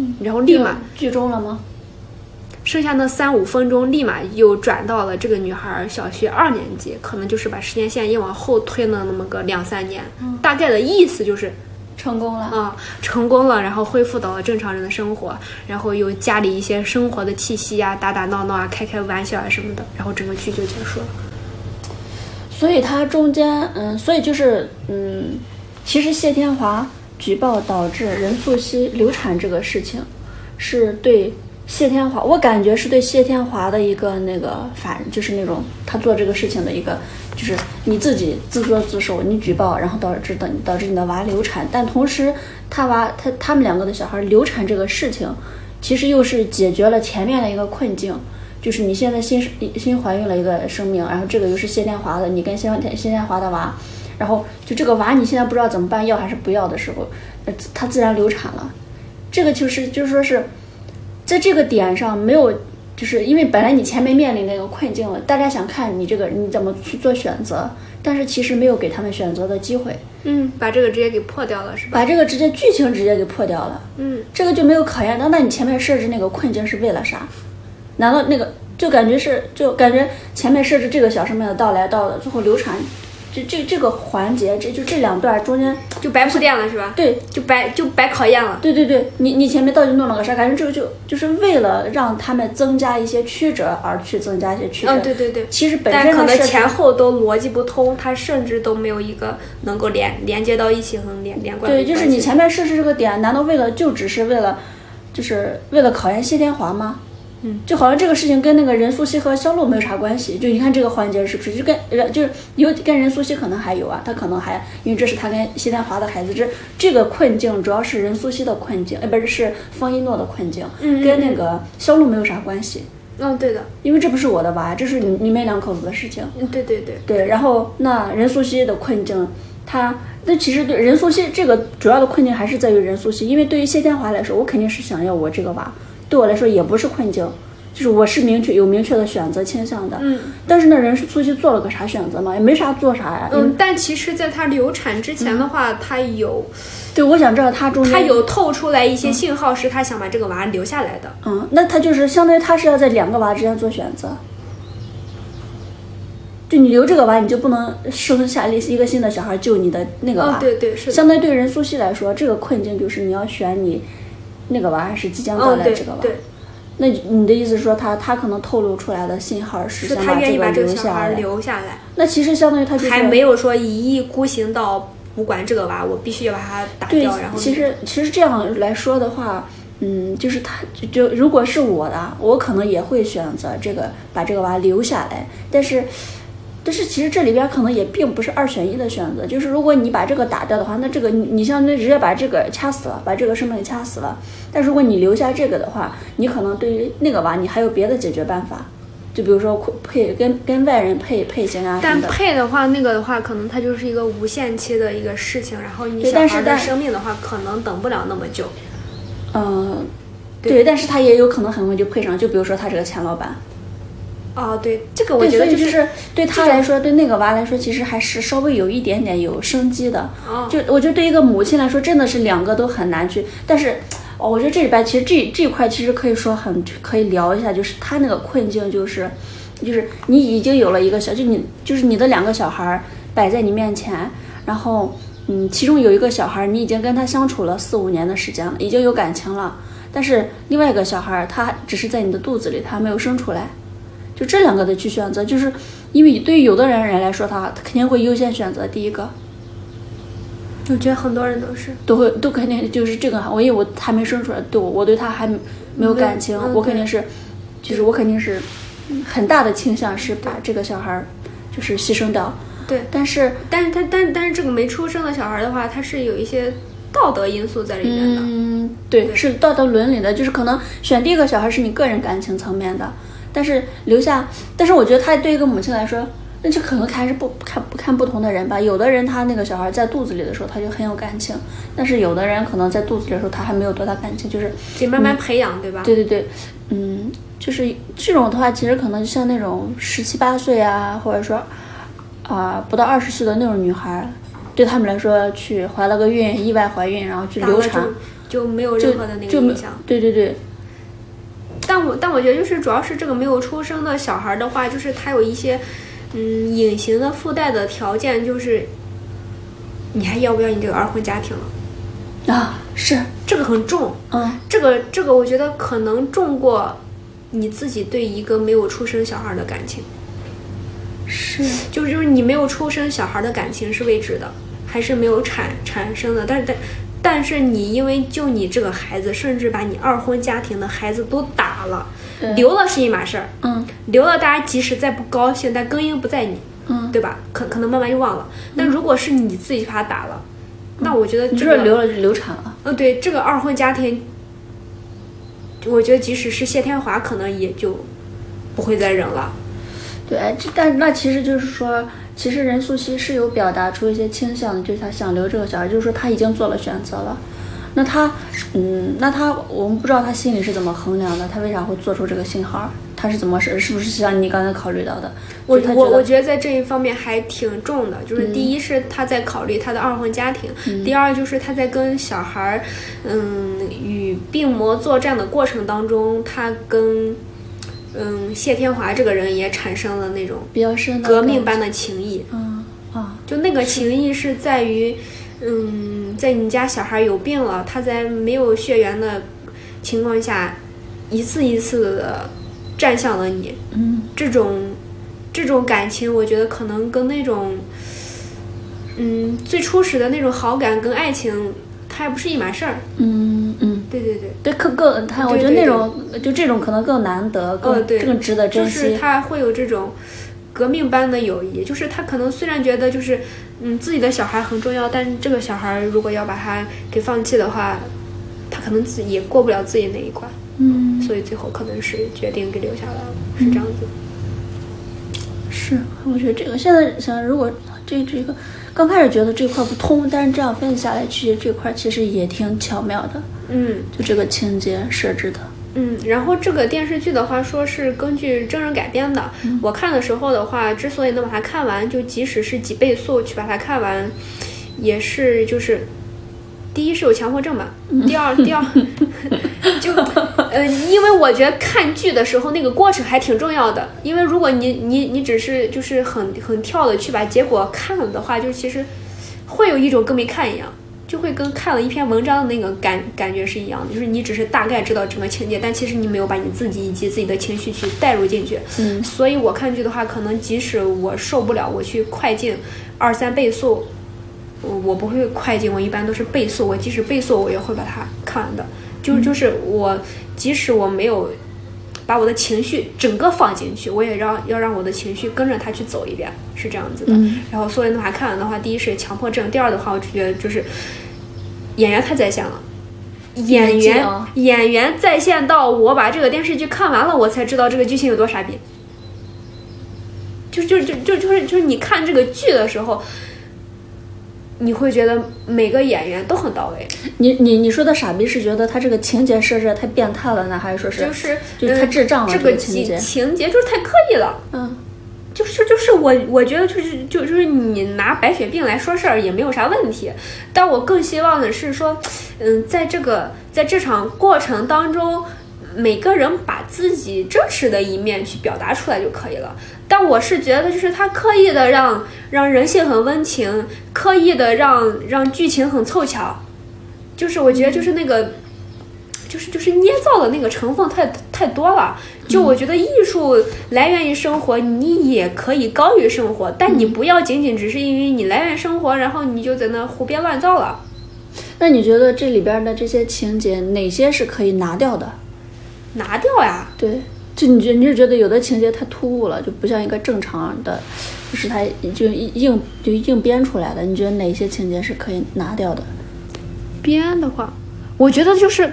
A: 嗯，然后立马
B: 剧终了吗？
A: 剩下那三五分钟，立马又转到了这个女孩小学二年级，可能就是把时间线又往后推了那么个两三年，大概的意思就是
B: 成功了。
A: 啊、成功了，然后恢复到了正常人的生活，然后又家里一些生活的气息呀、打打闹闹啊、开开玩笑啊什么的，然后整个剧就结束了。
B: 所以它中间，嗯，所以就是，嗯，其实谢天华举报导致任素汐流产这个事情，是对谢天华，我感觉是对谢天华的一个那个反，就是那种他做这个事情的一个，就是你自己自作自受，你举报，然后导致的导致你的娃流产，但同时他娃他他们两个的小孩流产这个事情，其实又是解决了前面的一个困境。就是你现在新新怀孕了一个生命，然后这个又是谢天华的，你跟谢天谢天华的娃，然后就这个娃你现在不知道怎么办，要还是不要的时候，呃，它自然流产了。这个就是就是说是，在这个点上没有，就是因为本来你前面面临那个困境了，大家想看你这个你怎么去做选择，但是其实没有给他们选择的机会，
A: 嗯，把这个直接给破掉了，是吧？
B: 把这个直接剧情直接给破掉了。
A: 嗯，
B: 这个就没有考验到，那你前面设置那个困境是为了啥？难道那个就感觉是就感觉前面设置这个小生命的到来到了最后流产，这这这个环节，这就这两段中间，
A: 就白铺垫了，是吧？
B: 对
A: 就白就白考验了。
B: 对对对，你你前面到底弄了个啥？感觉这个就就是为了让他们增加一些曲折而去增加一些曲折。
A: 嗯，对对对。
B: 其实本
A: 但可能前后都逻辑不通，它甚至都没有一个能够连连接到一起和连连贯
B: 对，就是你前面设置这个点，难道为了就只是为了，就是为了考验谢天华吗？
A: 嗯，
B: 就好像这个事情跟那个任素汐和肖路没有啥关系。就你看这个环节是不是就跟任就是有跟任素汐可能还有啊，他可能还因为这是他跟谢天华的孩子，这这个困境主要是任素汐的困境，呃，不是是方一诺的困境，
A: 嗯
B: 跟那个肖路没有啥关系，
A: 嗯，对的，
B: 因为这不是我的娃，这是你你们两口子的事情。
A: 嗯，对对对，
B: 对，然后那任素汐的困境，她那其实对任素汐这个主要的困境还是在于任素汐，因为对于谢天华来说，我肯定是想要我这个娃，对我来说也不是困境，就是我是明确有明确的选择倾向的。
A: 嗯
B: 但是呢，任素汐做了个啥选择嘛？也没啥做啥呀。
A: 嗯，但其实，在她流产之前的话，她有
B: 对，我想知道她中间
A: 她有透出来一些信号，是她想把这个娃留下来的。
B: 嗯，那他就是相当于他是要在两个娃之间做选择。就你留这个娃，你就不能生下一个新的小孩救你的那个娃。
A: 哦，对对是的。
B: 相对对任素汐来说，这个困境就是你要选你那个娃还是即将到来这个娃。
A: 对，
B: 那你的意思是说他他可能透露出来的信号是
A: 是
B: 想
A: 她愿意把这个小孩
B: 下来。
A: 留下来，
B: 那其实相当于他就是
A: 还没有说一意孤行到不管这个娃，我必须要把他打掉，然后，
B: 其实其实这样来说的话，嗯，就是他就就如果是我的，我可能也会选择这个把这个娃留下来，但是。但是其实这里边可能也并不是二选一的选择，就是如果你把这个打掉的话，那这个你你相当于直接把这个掐死了，把这个生命给掐死了。但如果你留下这个的话，你可能对于那个娃你还有别的解决办法，就比如说配跟跟外人配配型啊什
A: 但。配的话，那个的话，可能它就是一个无限期的一个事情，然后你
B: 对
A: 小孩的生命的话，可能等不了那么久。
B: 嗯，对，但是他也有可能很快就配上，就比如说他这个前老板。
A: 哦，对，这个我，觉得
B: 就是对他来说，对那个娃来说，其实还是稍微有一点点有生机的。
A: 哦
B: 就我觉得对一个母亲来说，真的是两个都很难去。但是，哦，我觉得这里边其实这这一块其实可以说很可以聊一下，就是他那个困境就是，就是你已经有了一个小，就你就是你的两个小孩儿摆在你面前，然后嗯，其中有一个小孩儿你已经跟他相处了四五年的时间了，已经有感情了，但是另外一个小孩儿他只是在你的肚子里，他还没有生出来。就这两个的去选择，就是因为对于有的人人来说，他他肯定会优先选择第一个，
A: 我觉得很多人都是。
B: 都会都肯定就是这个，我因为我还没生出来，对我我对他还没有感情，
A: 嗯
B: 我肯定是，就是我肯定是很大的倾向是把这个小孩儿就是牺牲掉，
A: 对，
B: 但是
A: 但是他但但是这个没出生的小孩的话，他是有一些道德因素在里面的。
B: 嗯，对，是道德伦理的，就是可能选第一个小孩是你个人感情层面的，但是留下，但是我觉得他对一个母亲来说，那就可能还是不不看不看不同的人吧。有的人他那个小孩在肚子里的时候他就很有感情，但是有的人可能在肚子里的时候他还没有多大感情，就是
A: 得慢慢培养，对吧？
B: 对对对，嗯，就是这种的话，其实可能像那种十七八岁啊，或者说啊、不到二十岁的那种女孩，对他们来说去怀了个孕，意外怀孕，然后去流产。
A: 就就没有任何的那个影响。
B: 对对对，
A: 但我但我觉得就是主要是这个没有出生的小孩的话，就是他有一些嗯隐形的附带的条件，就是你还要不要你这个二婚家庭了？
B: 啊，是，
A: 这个很重，
B: 嗯
A: 这个这个我觉得可能重过你自己对一个没有出生小孩的感情。
B: 是，
A: 就是就是你没有出生小孩的感情是未知的，还是没有产产生的，但是但但是你因为就你这个孩子，甚至把你二婚家庭的孩子都打了，
B: 对
A: 留了是一码事儿，
B: 嗯
A: 留了大家即使再不高兴，但根因不在你，
B: 嗯，
A: 对吧？可可能慢慢就忘了。但如果是你自己把他打了，那我觉得
B: 你
A: 这个，
B: 说流了流产了，
A: 嗯，对这个二婚家庭，我觉得即使是谢天华，可能也就不会再忍了。
B: 对，这但那其实就是说，其实任素汐是有表达出一些倾向的，就是她想留这个小孩，就是说她已经做了选择了。那她，嗯，那她，我们不知道她心里是怎么衡量的，她为啥会做出这个信号？她是怎么是是不是像你刚才考虑到的？
A: 我我我觉得在这一方面还挺重的，就是第一是她在考虑她的二婚家庭，第二就是她在跟小孩儿，嗯，与病魔作战的过程当中，她跟嗯谢天华这个人也产生了那种
B: 比较深
A: 革命般的情谊，
B: 嗯啊，
A: 就那个情谊是在于，嗯，在你家小孩有病了，他在没有血缘的情况下，一次一次的站向了你，
B: 嗯
A: 这种这种感情，我觉得可能跟那种，嗯，最初始的那种好感跟爱情，它还不是一码事儿。
B: 嗯嗯，
A: 对，对对对，
B: 对，更更他，我觉得那种就这种可能更难得，更更值得珍
A: 惜。就是他会有这种革命般的友谊，就是他可能虽然觉得就是嗯自己的小孩很重要，但是这个小孩如果要把他给放弃的话，他可能自己也过不了自己那一关。
B: 嗯，
A: 所以最后可能是决定给留下来了，是这样子。
B: 是，我觉得这个现在想，如果这这个刚开始觉得这块不通，但是这样分析下来，其实这块其实也挺巧妙的。
A: 嗯，
B: 就这个情节设置的。
A: 嗯，然后这个电视剧的话，说是根据真人改编的。我看的时候的话，之所以能把它看完，就即使是几倍速去把它看完，也是就是。第一是有强迫症吧，第二第二 <laughs> 就呃，因为我觉得看剧的时候那个过程还挺重要的，因为如果你你你只是就是很很跳的去把结果看了的话，就其实会有一种跟没看一样，就会跟看了一篇文章的那个感感觉是一样的，就是你只是大概知道整个情节，但其实你没有把你自己以及自己的情绪去带入进去。
B: 嗯，
A: 所以我看剧的话，可能即使我受不了，我去快进二三倍速。我我不会快进，我一般都是倍速。我即使倍速，我也会把它看完的。就就是我，即使我没有把我的情绪整个放进去，我也让要让我的情绪跟着它去走一遍，是这样子的。然后所以的话，看完的话，第一是强迫症，第二的话，我就觉得就是演员太在线了。演员演员在线到我把这个电视剧看完了，我才知道这个剧情有多傻逼。就就就就就是就是你看这个剧的时候。你会觉得每个演员都很到位。
B: 你你你说的傻逼是觉得他这个情节设置太变态了呢，还是说是
A: 就是
B: 就是太智障了？
A: 这个
B: 情节
A: 情节就是太刻意了。
B: 嗯，
A: 就是就是我我觉得就是就就是你拿白血病来说事儿也没有啥问题，但我更希望的是说，嗯，在这个在这场过程当中。每个人把自己真实的一面去表达出来就可以了。但我是觉得，就是他刻意的让让人性很温情，刻意的让让剧情很凑巧，就是我觉得就是那个，就是就是捏造的那个成分太太多了。就我觉得艺术来源于生活，你也可以高于生活，但你不要仅仅只是因为你来源生活，然后你就在那胡编乱造了。
B: 那你觉得这里边的这些情节哪些是可以拿掉的？
A: 拿掉呀？
B: 对，就你觉你是觉得有的情节太突兀了，就不像一个正常的，就是他就硬就硬编出来的。你觉得哪些情节是可以拿掉的？
A: 编的话，我觉得就是，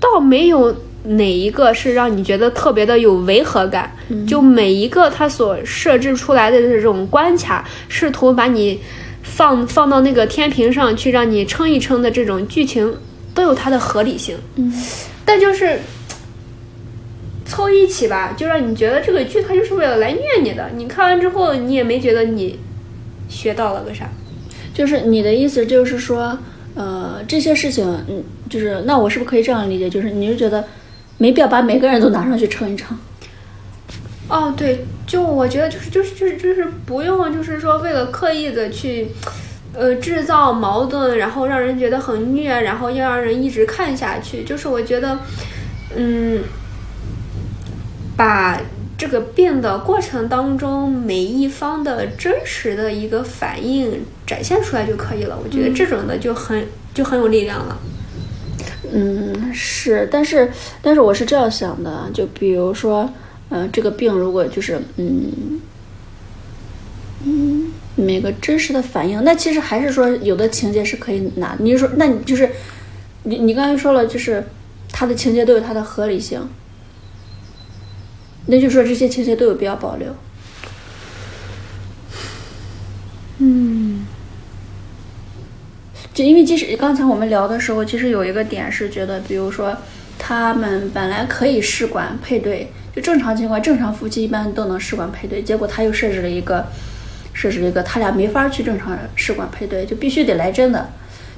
A: 倒没有哪一个是让你觉得特别的有违和感。就每一个他所设置出来的这种关卡，试图把你放放到那个天平上去，让你称一称的这种剧情。都有它的合理性，
B: 嗯，
A: 但就是凑一起吧，就让你觉得这个剧它就是为了来虐你的。你看完之后，你也没觉得你学到了个啥。
B: 就是你的意思就是说，呃，这些事情，嗯，就是那我是不是可以这样理解？就是你是觉得没必要把每个人都拿上去称一称？
A: 哦，对，就我觉得就是就是就是就是不用，就是说为了刻意的去。呃，制造矛盾，然后让人觉得很虐，然后要让人一直看下去。就是我觉得，嗯，把这个变的过程当中每一方的真实的一个反应展现出来就可以了。我觉得这种的就很就很有力量了。
B: 嗯，是，但是但是我是这样想的，就比如说，呃，这个病如果就是嗯嗯。每个真实的反应，那其实还是说有的情节是可以拿。你说，那你就是你你刚才说了，就是他的情节都有它的合理性，那就说这些情节都有必要保留。
A: 嗯，
B: 就因为即使刚才我们聊的时候，其实有一个点是觉得，比如说他们本来可以试管配对，就正常情况，正常夫妻一般都能试管配对，结果他又设置了一个。设置了一个，他俩没法去正常试管配对，就必须得来真的。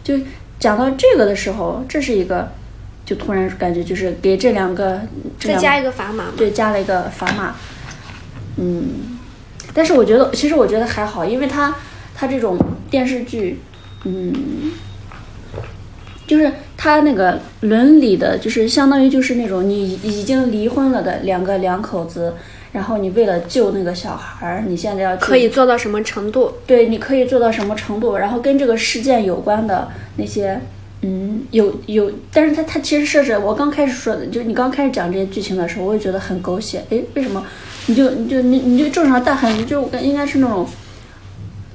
B: 就讲到这个的时候，这是一个，就突然感觉就是给这两个
A: 再加一个砝码，
B: 对，加了一个砝码。嗯，但是我觉得，其实我觉得还好，因为他他这种电视剧，嗯，就是他那个伦理的，就是相当于就是那种你已经离婚了的两个两口子。然后你为了救那个小孩儿，你现在要
A: 可以做到什么程度？
B: 对，你可以做到什么程度？然后跟这个事件有关的那些，嗯，有有，但是他他其实设置，我刚开始说的，就是你刚开始讲这些剧情的时候，我也觉得很狗血。诶，为什么？你就你就你你就正常，但很就应该是那种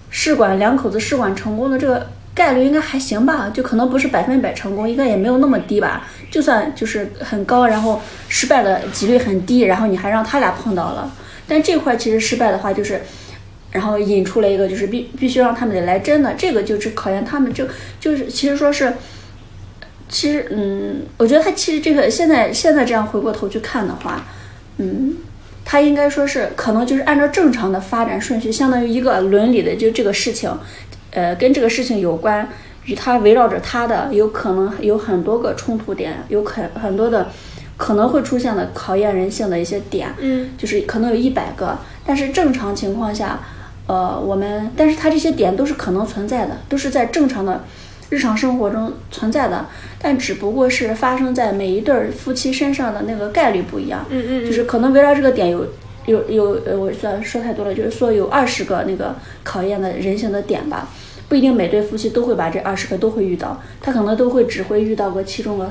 B: 试管两口子试管成功的这个概率应该还行吧？就可能不是百分百成功，应该也没有那么低吧？就算就是很高，然后失败的几率很低，然后你还让他俩碰到了，但这块其实失败的话就是。然后引出了一个，就是必必须让他们得来真的，这个就是考验他们，就就是其实说是，其实嗯，我觉得他其实这个现在现在这样回过头去看的话，嗯，他应该说是可能就是按照正常的发展顺序，相当于一个伦理的就这个事情，呃，跟这个事情有关，与他围绕着他的有可能有很多个冲突点，有很很多的可能会出现的考验人性的一些点，
A: 嗯，
B: 就是可能有一百个，但是正常情况下。呃，我们，但是他这些点都是可能存在的，都是在正常的日常生活中存在的，但只不过是发生在每一对夫妻身上的那个概率不一样。
A: 嗯嗯，
B: 就是可能围绕这个点有有有，呃，我算说太多了，就是说有二十个那个考验的人性的点吧，不一定每对夫妻都会把这二十个都会遇到，他可能都会只会遇到过其中的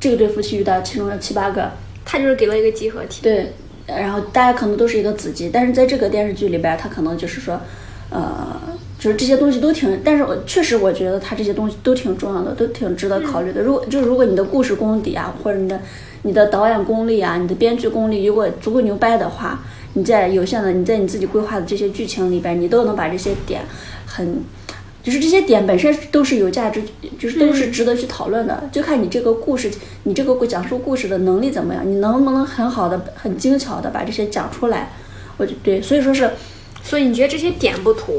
B: 这个对夫妻遇到其中的七八个，
A: 他就是给了一个集合体。
B: 对。然后大家可能都是一个子集，但是在这个电视剧里边，他可能就是说，呃，就是这些东西都挺，但是我确实我觉得他这些东西都挺重要的，都挺值得考虑的。如果就是如果你的故事功底啊，或者你的你的导演功力啊，你的编剧功力如果足够牛掰的话，你在有限的你在你自己规划的这些剧情里边，你都能把这些点很。就是这些点本身都是有价值，就是都是值得去讨论的，就看你这个故事，你这个讲述故事的能力怎么样，你能不能很好的、很精巧的把这些讲出来？我就对，所以说是，
A: 所以你觉得这些点不突？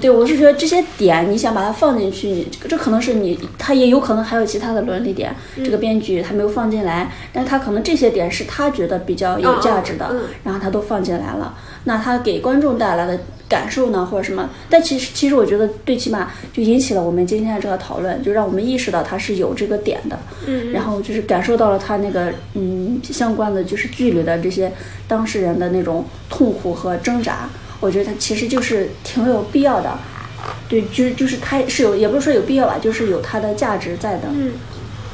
B: 对，我是觉得这些点你想把它放进去，你这可能是你，他也有可能还有其他的伦理点，这个编剧他没有放进来，但他可能这些点是他觉得比较有价值的，然后他都放进来了，那他给观众带来的感受呢，或者什么？但其实其实我觉得最起码就引起了我们今天的这个讨论，就让我们意识到他是有这个点的，
A: 嗯，
B: 然后就是感受到了他那个嗯相关的就是剧里的这些当事人的那种痛苦和挣扎。我觉得它其实就是挺有必要的，对，就是就是它是有，也不是说有必要吧，就是有它的价值在的。
A: 嗯，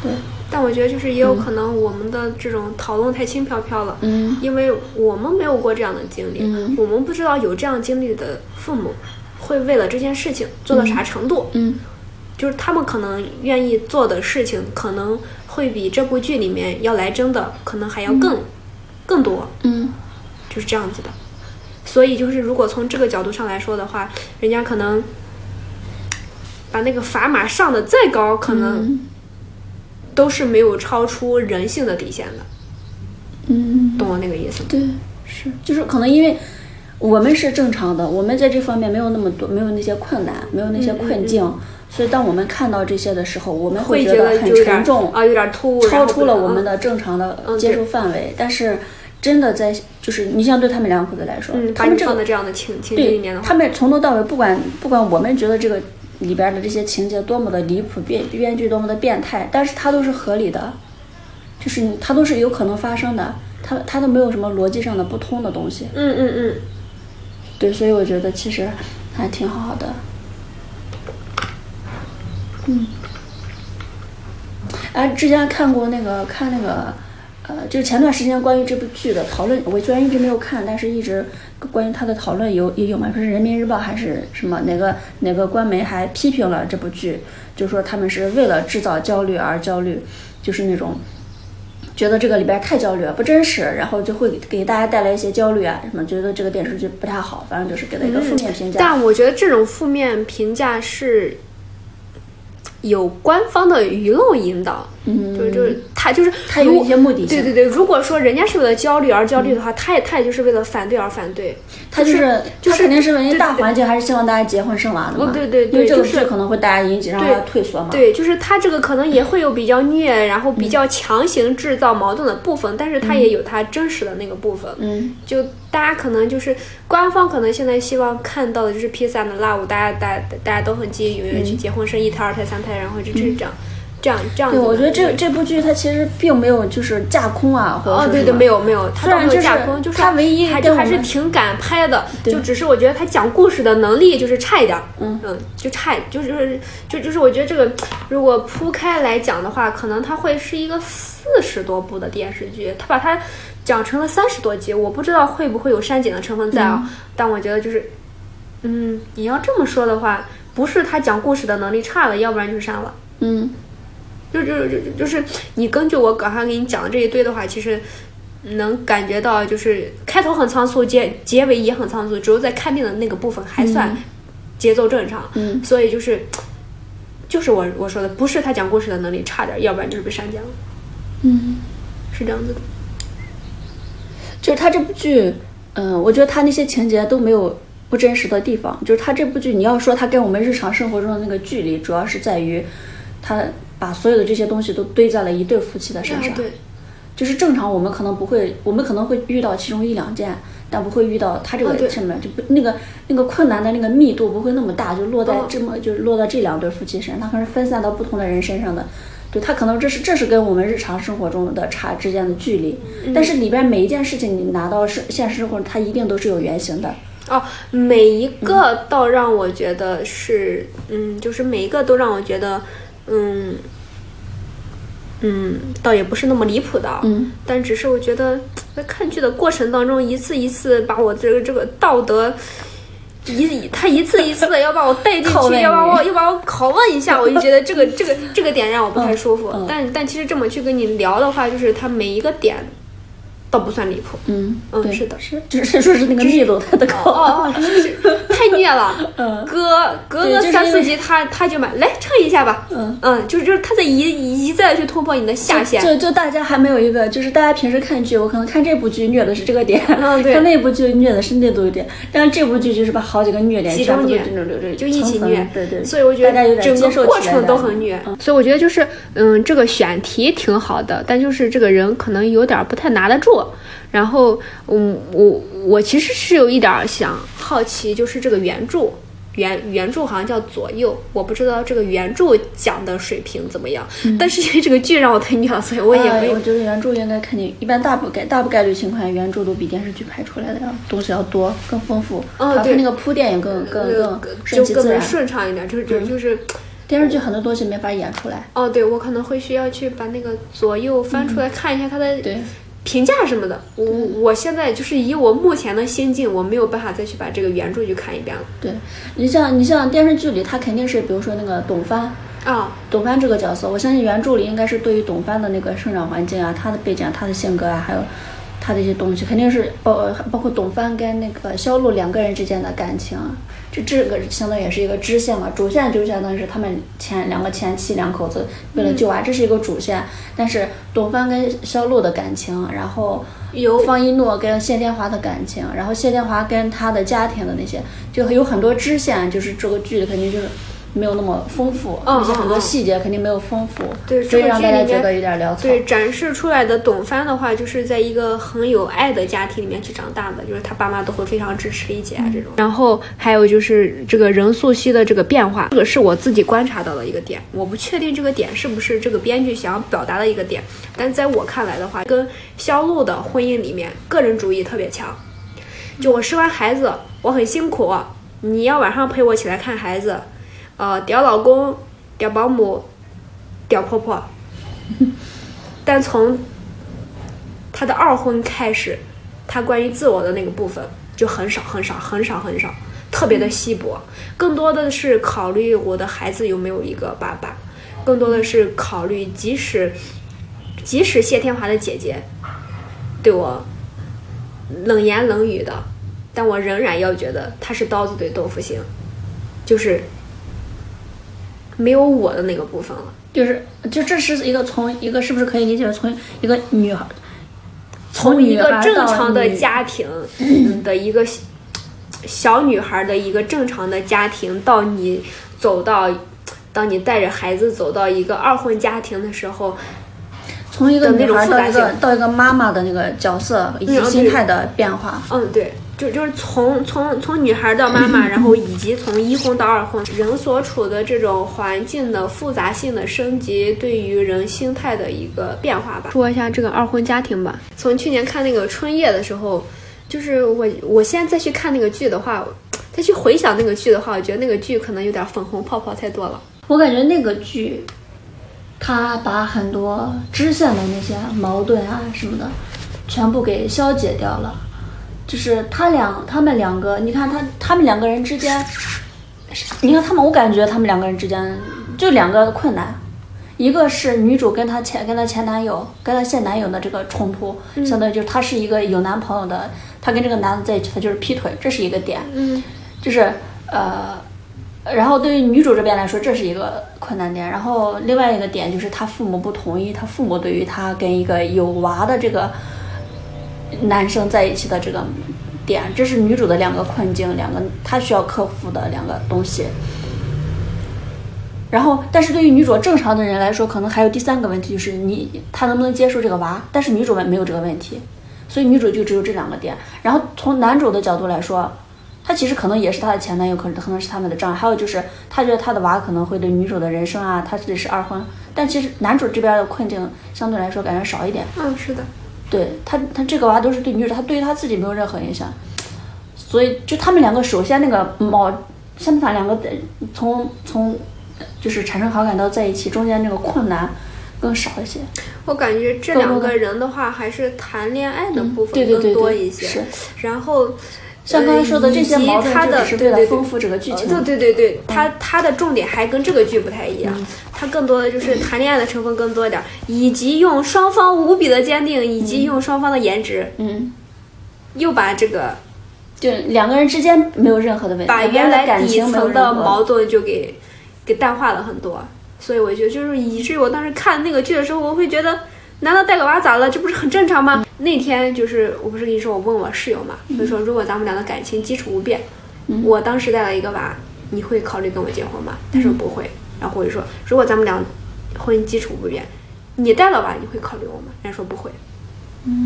B: 对。
A: 但我觉得就是也有可能我们的这种讨论太轻飘飘了，
B: 嗯，
A: 因为我们没有过这样的经历，
B: 嗯，
A: 我们不知道有这样经历的父母会为了这件事情做到啥程度，
B: 嗯，
A: 就是他们可能愿意做的事情可能会比这部剧里面要来真的可能还要更更多，
B: 嗯，
A: 就是这样子的。所以就是，如果从这个角度上来说的话，人家可能把那个砝码上的再高，可能都是没有超出人性的底线的。
B: 嗯，
A: 懂我那个意思吗？
B: 对，是，就是可能因为我们是正常的，我们在这方面没有那么多，没有那些困难，没有那些困境，所以当我们看到这些的时候，我们
A: 会
B: 觉得很沉重
A: 啊，有点突兀，
B: 超出了我们的正常的接受范围。但是。真的在，就是你像对他们两口子来说，他们
A: 放在这样的情情节里面的
B: 话，他们从头到尾，不管不管我们觉得这个里边的这些情节多么的离谱，编编剧多么的变态，但是它都是合理的，就是它都是有可能发生的，它它都没有什么逻辑上的不通的东西。
A: 嗯嗯嗯，
B: 对，所以我觉得其实还挺好的。嗯，哎，之前看过那个看那个。呃，就是前段时间关于这部剧的讨论，我虽然一直没有看，但是一直关于他的讨论有也有嘛，说是人民日报还是什么哪个哪个官媒还批评了这部剧，就说他们是为了制造焦虑而焦虑，就是那种觉得这个里边太焦虑了，不真实，然后就会给大家带来一些焦虑啊什么，觉得这个电视剧不太好，反正就是给了一个负面评价。
A: 但我觉得这种负面评价是。有官方的舆论引导，
B: 嗯，
A: 就是就是他就是
B: 他有一些目的
A: 性，对对对。如果说人家是为了焦虑而焦虑的话，他也他也就是为了反对而反对。
B: 他就
A: 是他
B: 肯定是为大环境，还是希望大家结婚生娃的嘛？
A: 对对对，
B: 因为这个剧可能会大家引起让他退缩嘛。
A: 对，就是他这个可能也会有比较虐，然后比较强行制造矛盾的部分，但是他也有他真实的那个部分。
B: 嗯，
A: 就大家可能就是官方可能现在希望看到的就是 peace and love，大家大大家都很积极踊跃去结婚生一胎二胎三胎，然后就这样。这样这样子
B: 对，我觉得这这部剧它其实并没有就是架空啊，或者
A: 哦，对对，没有没有，它倒没有架空，就是
B: 它唯一
A: 还就还是挺敢拍的，就只是我觉得它讲故事的能力就是差一点儿，
B: 嗯。
A: 就差，就是就就是我觉得这个如果铺开来讲的话，可能它会是一个四十多部的电视剧，它把它讲成了三十多集，我不知道会不会有删减的成分在啊，但我觉得就是，嗯，你要这么说的话，不是他讲故事的能力差了，要不然就是删了。
B: 嗯
A: 就就就就就是你根据我刚才给你讲的这一堆的话，其实能感觉到，就是开头很仓促，结结尾也很仓促，只有在看病的那个部分还算节奏正常。
B: 嗯
A: 所以就是就是我我说的，不是他讲故事的能力差点，要不然就是被删减了，
B: 嗯，
A: 是这样子的。
B: 就是他这部剧，嗯、我觉得他那些情节都没有不真实的地方。就是他这部剧，你要说他跟我们日常生活中的那个距离，主要是在于他把所有的这些东西都堆在了一对夫妻的身上。
A: 啊对，
B: 就是正常我们可能不会，我们可能会遇到其中一两件，但不会遇到他这个上面、就不那个那个困难的那个密度不会那么大，就落在
A: 哦
B: 这么、就是落到这两对夫妻身上，它可能是分散到不同的人身上的。对他可能这是这是跟我们日常生活中的差之间的距离，
A: 嗯
B: 但是里边每一件事情你拿到生现实生活，它一定都是有原型的。
A: 哦，每一个倒让我觉得是，嗯，就是每一个都让我觉得，嗯，嗯，倒也不是那么离谱的啊，
B: 嗯，
A: 但只是我觉得在看剧的过程当中，一次一次把我这个这个道德。一他一次一次的要把我带进去，要把我
B: 你
A: 要把我拷问一下，我就觉得这个这个这个点让我不太舒服。
B: 嗯嗯
A: 但但其实这么去跟你聊的话，就是他每一个点倒不算离谱。
B: 嗯
A: 嗯是的
B: 是只是说是那个密度它的高。
A: 哦哦，是 <laughs> 太虐了。
B: 嗯
A: 隔隔
B: 对
A: 个三四集他，他就买来称一下吧。
B: 嗯
A: 嗯，就是就是他在一一再去突破你的下限。
B: 就就大家还没有一个，就是大家平时看剧，我可能看这部剧虐的是这个点，
A: 嗯对
B: 看那部剧虐的是那部点，但是这部剧就是把好几个虐点
A: 集中虐就一起虐，
B: 对对，
A: 所以我觉
B: 大家有
A: 得整
B: 点接受
A: 个过程
B: 起来的
A: 都很虐，所以我觉得就是，嗯，这个选题挺好的，但就是这个人可能有点不太拿得住。然后，嗯，我我其实是有一点想好奇，就是这个原著。原原著好像叫左右，我不知道这个原著讲的水平怎么样，但是因为这个剧让我太虐了，<laughs> 所以我也没有
B: 哎我觉得原著应该肯定，一般大不概大不概率情况下，原著都比电视剧拍出来的要东西要多，更丰富，
A: 哦对
B: 它那个铺垫也更更
A: 呃
B: 更
A: 就更为
B: 顺
A: 畅一点，就是就就是，
B: 电视剧很多东西没法演出来，
A: 哦，对我可能会需要去把那个左右翻出来看一下它的
B: 对，
A: 评价什么的。我我现在就是以我目前的心境，我没有办法再去把这个原著去看一遍了。
B: 对你像你像电视剧里，他肯定是比如说那个董帆，
A: 啊、
B: 董帆这个角色，我相信原著里应该是对于董帆的那个生长环境啊、他的背景啊、他的性格啊，还有他的一些东西，肯定是包包括董帆跟那个肖路两个人之间的感情啊，这这个相当于也是一个支线嘛，主线就相当于是他们前两个前妻两口子为了救娃，这是一个主线，但是董帆跟肖路的感情，然后。
A: 有
B: 方一诺跟谢天华的感情，然后谢天华跟他的家庭的那些，就有很多支线，就是这个剧肯定就是没有那么丰富，
A: 嗯
B: 而且很多细节肯定没有丰富，
A: 对
B: 所以让大家觉得有点潦草。
A: 对展示出来的董帆的话，就是在一个很有爱的家庭里面去长大的，就是他爸妈都会非常支持理解啊这种。然后还有就是这个任素汐的这个变化，这个是我自己观察到的一个点，我不确定这个点是不是这个编剧想要表达的一个点，但在我看来的话，跟肖路的婚姻里面个人主义特别强。就我生完孩子，我很辛苦，你要晚上陪我起来看孩子，呃，屌老公，屌保姆，屌婆婆。<laughs> 但从他的二婚开始，他关于自我的那个部分就很少很少很少很少，特别的稀薄，更多的是考虑我的孩子有没有一个爸爸，更多的是考虑即使即使谢天华的姐姐对我冷言冷语的，但我仍然要觉得他是刀子对豆腐心，就是没有我的那个部分了。
B: 就是就这是一个从一个是不是可以理解为从一个女孩，
A: 从一个正常的家庭嗯的一个小小女孩的一个正常的家庭，到你走到，当你带着孩子走到一个二婚家庭的时候，
B: 从一个女孩到一个到一个妈妈的那个角色以及
A: 嗯
B: 心态的变化。
A: 嗯，对，就就是从从从女孩到妈妈，然后以及从一婚到二婚，人所处的这种环境的复杂性的升级，对于人心态的一个变化吧。说一下这个二婚家庭吧。从去年看那个春夜的时候，就是我我现在再去看那个剧的话，再去回想那个剧的话，我觉得那个剧可能有点粉红泡泡太多了。
B: 我感觉那个剧，他把很多支线的那些矛盾啊什么的，全部给消解掉了。就是他两，他们两个，你看他，他们两个人之间，你看他们，我感觉他们两个人之间就两个困难，一个是女主跟她前跟她前男友跟她现男友的这个冲突，相当于就是她是一个有男朋友的，她跟这个男的在一起，她就是劈腿，这是一个点，
A: 嗯，
B: 就是呃，然后对于女主这边来说，这是一个困难点，然后另外一个点就是她父母不同意，她父母对于她跟一个有娃的这个。男生在一起的这个点，这是女主的两个困境，两个她需要克服的两个东西。然后，但是对于女主正常的人来说，可能还有第三个问题，就是你她能不能接受这个娃？但是女主们没有这个问题，所以女主就只有这两个点。然后从男主的角度来说，他其实可能也是他的前男友，可能可能是他们的障碍。还有就是他觉得他的娃可能会对女主的人生啊，他自己是二婚，但其实男主这边的困境相对来说感觉少一点。
A: 嗯，是的。
B: 对他，他这个娃都是对女主，他对于他自己没有任何影响，所以就他们两个首先那个毛，像他两个从从就是产生好感到在一起中间那个困难更少一些。
A: 我感觉这两个人的话还是谈恋爱的部分更多一些，然后。
B: 像刚才说的这些矛盾，
A: 就
B: 只是为了丰富整个剧情。
A: 对对对对，它它的重点还跟这个剧不太一样，它更多的就是谈恋爱的成分更多一点，以及用双方无比的坚定，以及用双方的颜值，
B: 嗯，
A: 又把这个，
B: 就两个人之间没有任何的问题，
A: 把原来底层的矛盾就给给淡化了很多。所以我觉得就是以至于我当时看那个剧的时候，我会觉得。难道带个娃咋了？这不是很正常吗？那天就是我不是跟你说，我问我室友嘛，就说如果咱们俩的感情基础不变，我当时带了一个娃，你会考虑跟我结婚吗？他说不会。然后我就说，如果咱们俩婚姻基础不变，你带了娃，你会考虑我吗？人家说不会。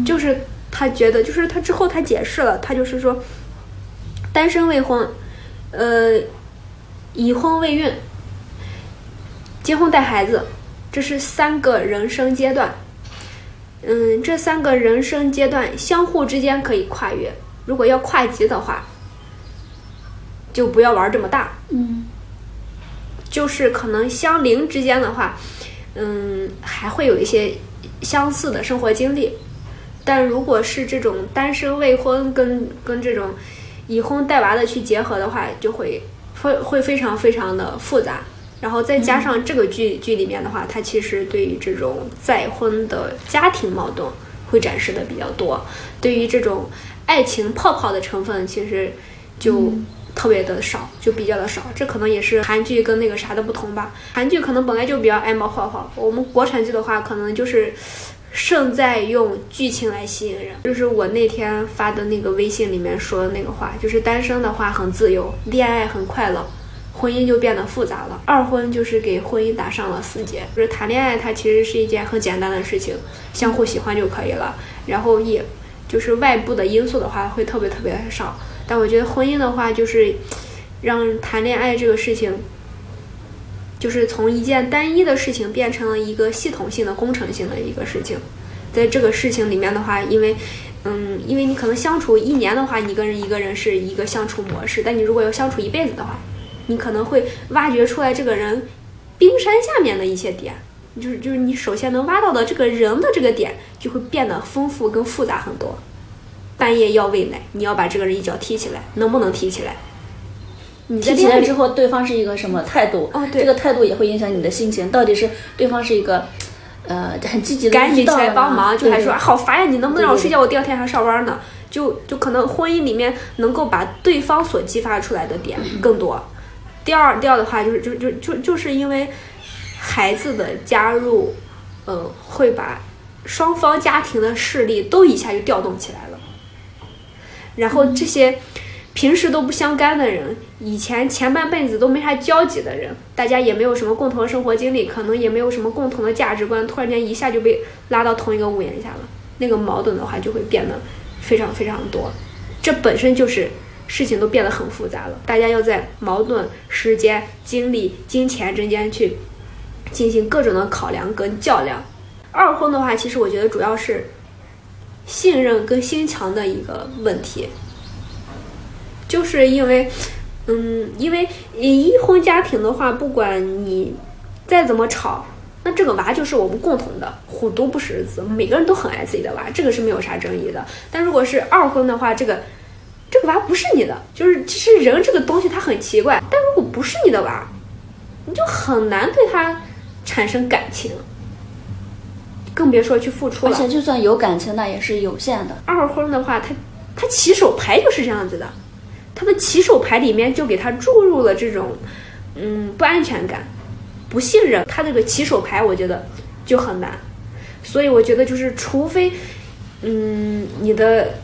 A: 就是他觉得，就是他之后他解释了，他就是说，单身未婚，呃，已婚未孕，结婚带孩子，这是三个人生阶段。嗯，这三个人生阶段相互之间可以跨越。如果要跨级的话，就不要玩这么大。
B: 嗯，
A: 就是可能相邻之间的话，嗯，还会有一些相似的生活经历。但如果是这种单身未婚跟跟这种已婚带娃的去结合的话，就会会会非常非常的复杂。然后再加上这个剧剧里面的话，它其实对于这种再婚的家庭矛盾会展示的比较多，对于这种爱情泡泡的成分其实就特别的少，就比较的少。这可能也是韩剧跟那个啥的不同吧。韩剧可能本来就比较爱冒泡泡，我们国产剧的话可能就是胜在用剧情来吸引人。就是我那天发的那个微信里面说的那个话，就是单身的话很自由，恋爱很快乐。婚姻就变得复杂了，二婚就是给婚姻打上了死结。就是谈恋爱，它其实是一件很简单的事情，相互喜欢就可以了。然后也，就是外部的因素的话，会特别特别少。但我觉得婚姻的话，就是让谈恋爱这个事情，就是从一件单一的事情变成了一个系统性的工程性的一个事情。在这个事情里面的话，因为，嗯，因为你可能相处一年的话，你跟一个人是一个相处模式，但你如果要相处一辈子的话，你可能会挖掘出来这个人冰山下面的一些点，就是就是你首先能挖到的这个人的这个点，就会变得丰富跟复杂很多。半夜要喂奶，你要把这个人一脚踢起来，能不能踢起来？你
B: 踢起来之后，对方是一个什么态度？
A: 哦，对，
B: 这个态度也会影响你的心情。到底是对方是一个呃很积极的，
A: 赶紧起来帮忙，就还说好烦呀，你能不能让我睡觉？我第二天还上班呢。就就可能婚姻里面能够把对方所激发出来的点更多。第二调的话，就是就就就就是因为孩子的加入，嗯，会把双方家庭的势力都一下就调动起来了。然后这些平时都不相干的人，以前前半辈子都没啥交集的人，大家也没有什么共同的生活经历，可能也没有什么共同的价值观，突然间一下就被拉到同一个屋檐下了，那个矛盾的话就会变得非常非常多。这本身就是事情都变得很复杂了，大家要在矛盾、时间、精力、金钱之间去进行各种的考量跟较量。二婚的话，其实我觉得主要是信任跟心墙的一个问题，就是因为，嗯，因为一婚家庭的话，不管你再怎么吵。那这个娃就是我们共同的，虎毒不食子，每个人都很爱自己的娃，这个是没有啥争议的。但如果是二婚的话，这个这个娃不是你的，就是其实人这个东西它很奇怪。但如果不是你的娃，你就很难对他产生感情，更别说去付出了。
B: 而且就算有感情，那也是有限的。
A: 二婚的话，他他起手牌就是这样子的，他的起手牌里面就给他注入了这种嗯不安全感。不信任他这个起手牌，我觉得就很难，所以我觉得就是，除非，嗯，你的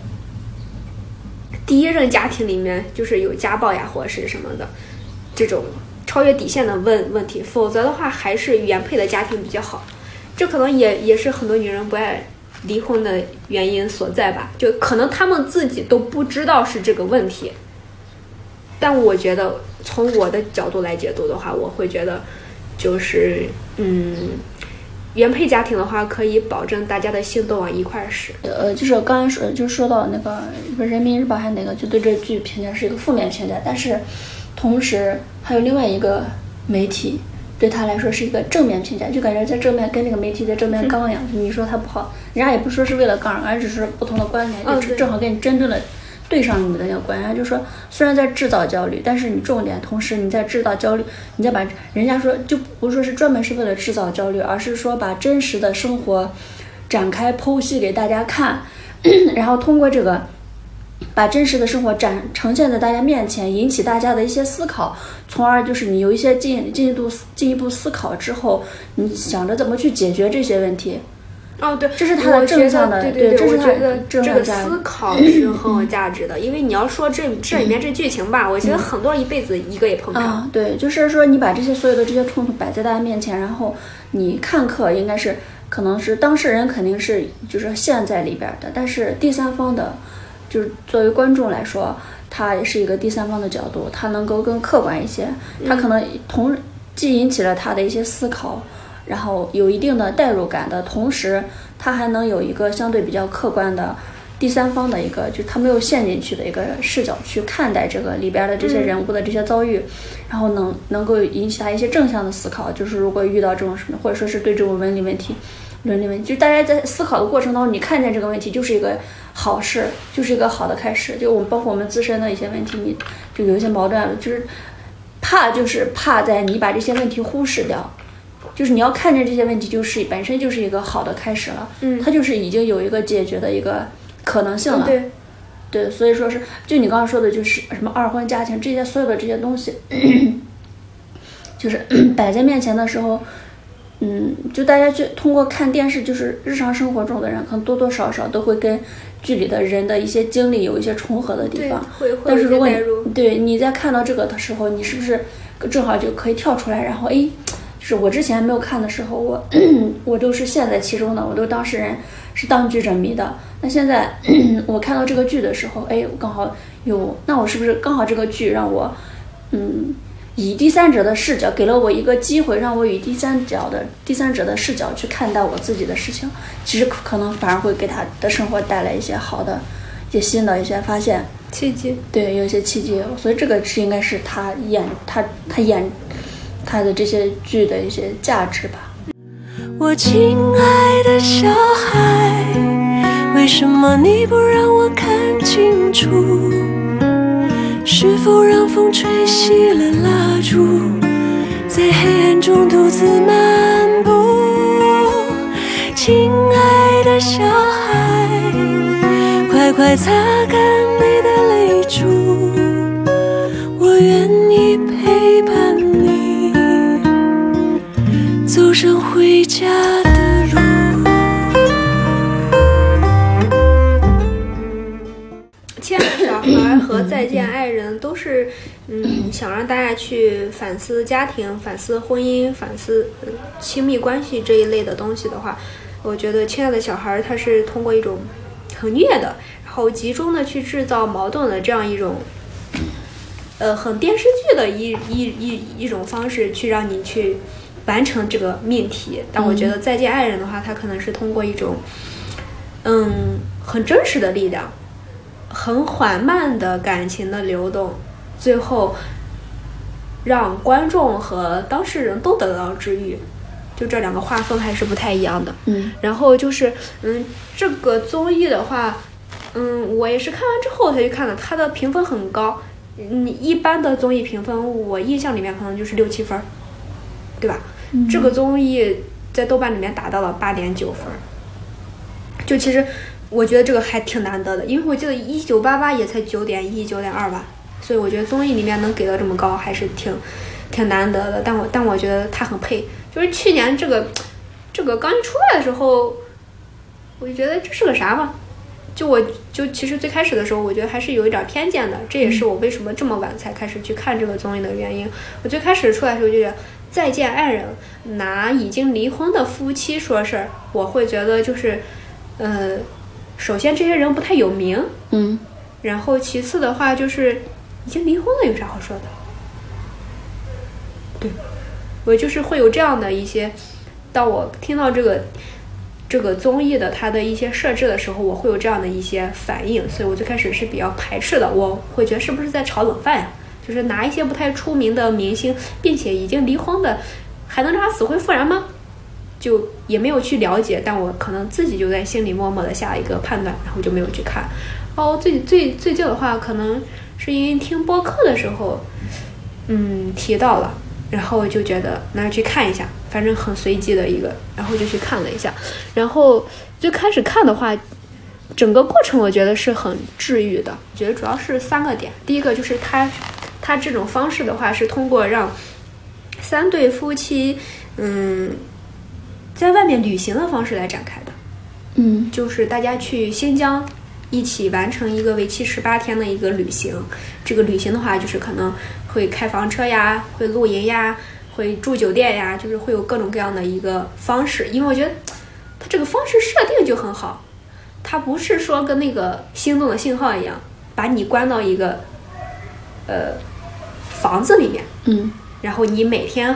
A: 第一任家庭里面就是有家暴呀，或者是什么的这种超越底线的问问题，否则的话还是原配的家庭比较好。这可能也也是很多女人不爱离婚的原因所在吧，就可能他们自己都不知道是这个问题，但我觉得从我的角度来解读的话，我会觉得。就是嗯，原配家庭的话，可以保证大家的心都往一块儿使。
B: 呃，就是刚才说，就说到那个不是人民日报还是哪个，就对这剧评价是一个负面评价。但是，同时还有另外一个媒体对他来说是一个正面评价，就感觉在正面跟那个媒体在正面刚一样。你说他不好，人家也不说是为了刚，而只是不同的观点，就正好给你针对了。对上你们的那个观点，就说，虽然在制造焦虑，但是你重点，同时你在制造焦虑，你再把人家说，就不是说是专门是为了制造焦虑，而是说把真实的生活展开剖析给大家看，<clears throat> 然后通过这个把真实的生活展呈现在大家面前，引起大家的一些思考，从而就是你有一些进进一步进一步思考之后，你想着怎么去解决这些问题。
A: 哦，对，
B: 这是他的正向的，
A: 对对
B: 对，
A: 我觉得这个思考是很有价值的。因为你要说这这里面这剧情吧，我觉得很多人一辈子一个也碰不上。
B: 对，就是说你把这些所有的这些冲突摆在大家面前，然后你看客应该是可能是当事人肯定是就是陷在里边的，但是第三方的，就是作为观众来说，他也是一个第三方的角度，他能够更客观一些，他可能同既引起了他的一些思考。然后有一定的代入感的同时，他还能有一个相对比较客观的第三方的一个，就是他没有陷进去的一个视角去看待这个里边的这些人物的这些遭遇，然后能能够引起他一些正向的思考。就是如果遇到这种什么，或者说是对这种伦理问题、伦理问题，就大家在思考的过程当中，你看见这个问题就是一个好事，就是一个好的开始。就我们包括我们自身的一些问题，你就有一些矛盾，就是怕就是怕在你把这些问题忽视掉。就是你要看见这些问题，就是本身就是一个好的开始了。
A: 嗯，
B: 它就是已经有一个解决的一个可能性了。
A: 对，
B: 对，所以说是就你刚刚说的，就是什么二婚家庭这些所有的这些东西，<clears throat> 就是 <clears throat> 摆在面前的时候，嗯，就大家去通过看电视，就是日常生活中的人，可能多多少少都会跟剧里的人的一些经历有一些重合的地方。但是如果你对你在看到这个的时候，你是不是正好就可以跳出来，然后哎。是我之前没有看的时候，我 <clears throat> 我都是陷在其中的，我都当事人是当局者迷的。那现在 <clears throat> 我看到这个剧的时候，哎，刚好有，那我是不是刚好这个剧让我，嗯，以第三者的视角给了我一个机会，让我以第三角的第三者的视角去看待我自己的事情，其实可能反而会给他的生活带来一些好的、一些新的一些发现
A: 契机。
B: 对，有一些契机，所以这个是应该是他演他他演。他的这些剧的一些价值吧。
C: 我亲爱的小孩，为什么你不让我看清楚？是否让风吹熄了蜡烛，在黑暗中独自漫步？亲爱的小孩，快快擦干你的泪珠，我愿意陪回家的路。
A: 亲爱的小孩和再见爱人都是，嗯，想让大家去反思家庭、反思婚姻、反思亲密关系这一类的东西的话，我觉得亲爱的小孩他是通过一种很虐的。然后集中的去制造矛盾的这样一种，呃，很电视剧的一一一一种方式去让你去完成这个命题。但我觉得《再见爱人》的话，它可能是通过一种，嗯，很真实的力量，很缓慢的感情的流动，最后让观众和当事人都得到治愈。就这两个画风还是不太一样的。
B: 嗯
A: 然后就是，嗯，这个综艺的话，嗯，我也是看完之后才去看的，它的评分很高。你一般的综艺评分，我印象里面可能就是六七分儿，对吧？这个综艺在豆瓣里面达到了八点九分儿，就其实我觉得这个还挺难得的，因为我记得一九八八也才九点一、九点二吧，所以我觉得综艺里面能给到这么高还是挺挺难得的。但我但我觉得他很配，就是去年这个这个刚一出来的时候，我就觉得这是个啥嘛？就我就其实最开始的时候，我觉得还是有一点偏见的，这也是我为什么这么晚才开始去看这个综艺的原因。我最开始出来的时候就觉得《再见爱人》拿已经离婚的夫妻说事儿，我会觉得就是，呃，首先这些人不太有名，
B: 嗯
A: 然后其次的话就是已经离婚了，有啥好说的？对，我就是会有这样的一些，当我听到这个这个综艺的它的一些设置的时候，我会有这样的一些反应，所以我最开始是比较排斥的，我会觉得是不是在炒冷饭呀？就是拿一些不太出名的明星，并且已经离婚的，还能让他死灰复燃吗？就也没有去了解，但我可能自己就在心里默默的下一个判断，然后就没有去看。哦，最最最近的话，可能是因为听播客的时候，嗯，提到了，然后就觉得那去看一下，反正很随机的一个，然后就去看了一下。然后最开始看的话，整个过程我觉得是很治愈的。觉得主要是三个点，第一个就是他他这种方式的话是通过让三对夫妻，嗯，在外面旅行的方式来展开的。
B: 嗯
A: 就是大家去新疆一起完成一个为期十八天的一个旅行。这个旅行的话，就是可能会开房车呀，会露营呀，会住酒店呀，就是会有各种各样的一个方式。因为我觉得它这个方式设定就很好，它不是说跟那个心动的信号一样，把你关到一个呃房子里面，
B: 嗯
A: 然后你每天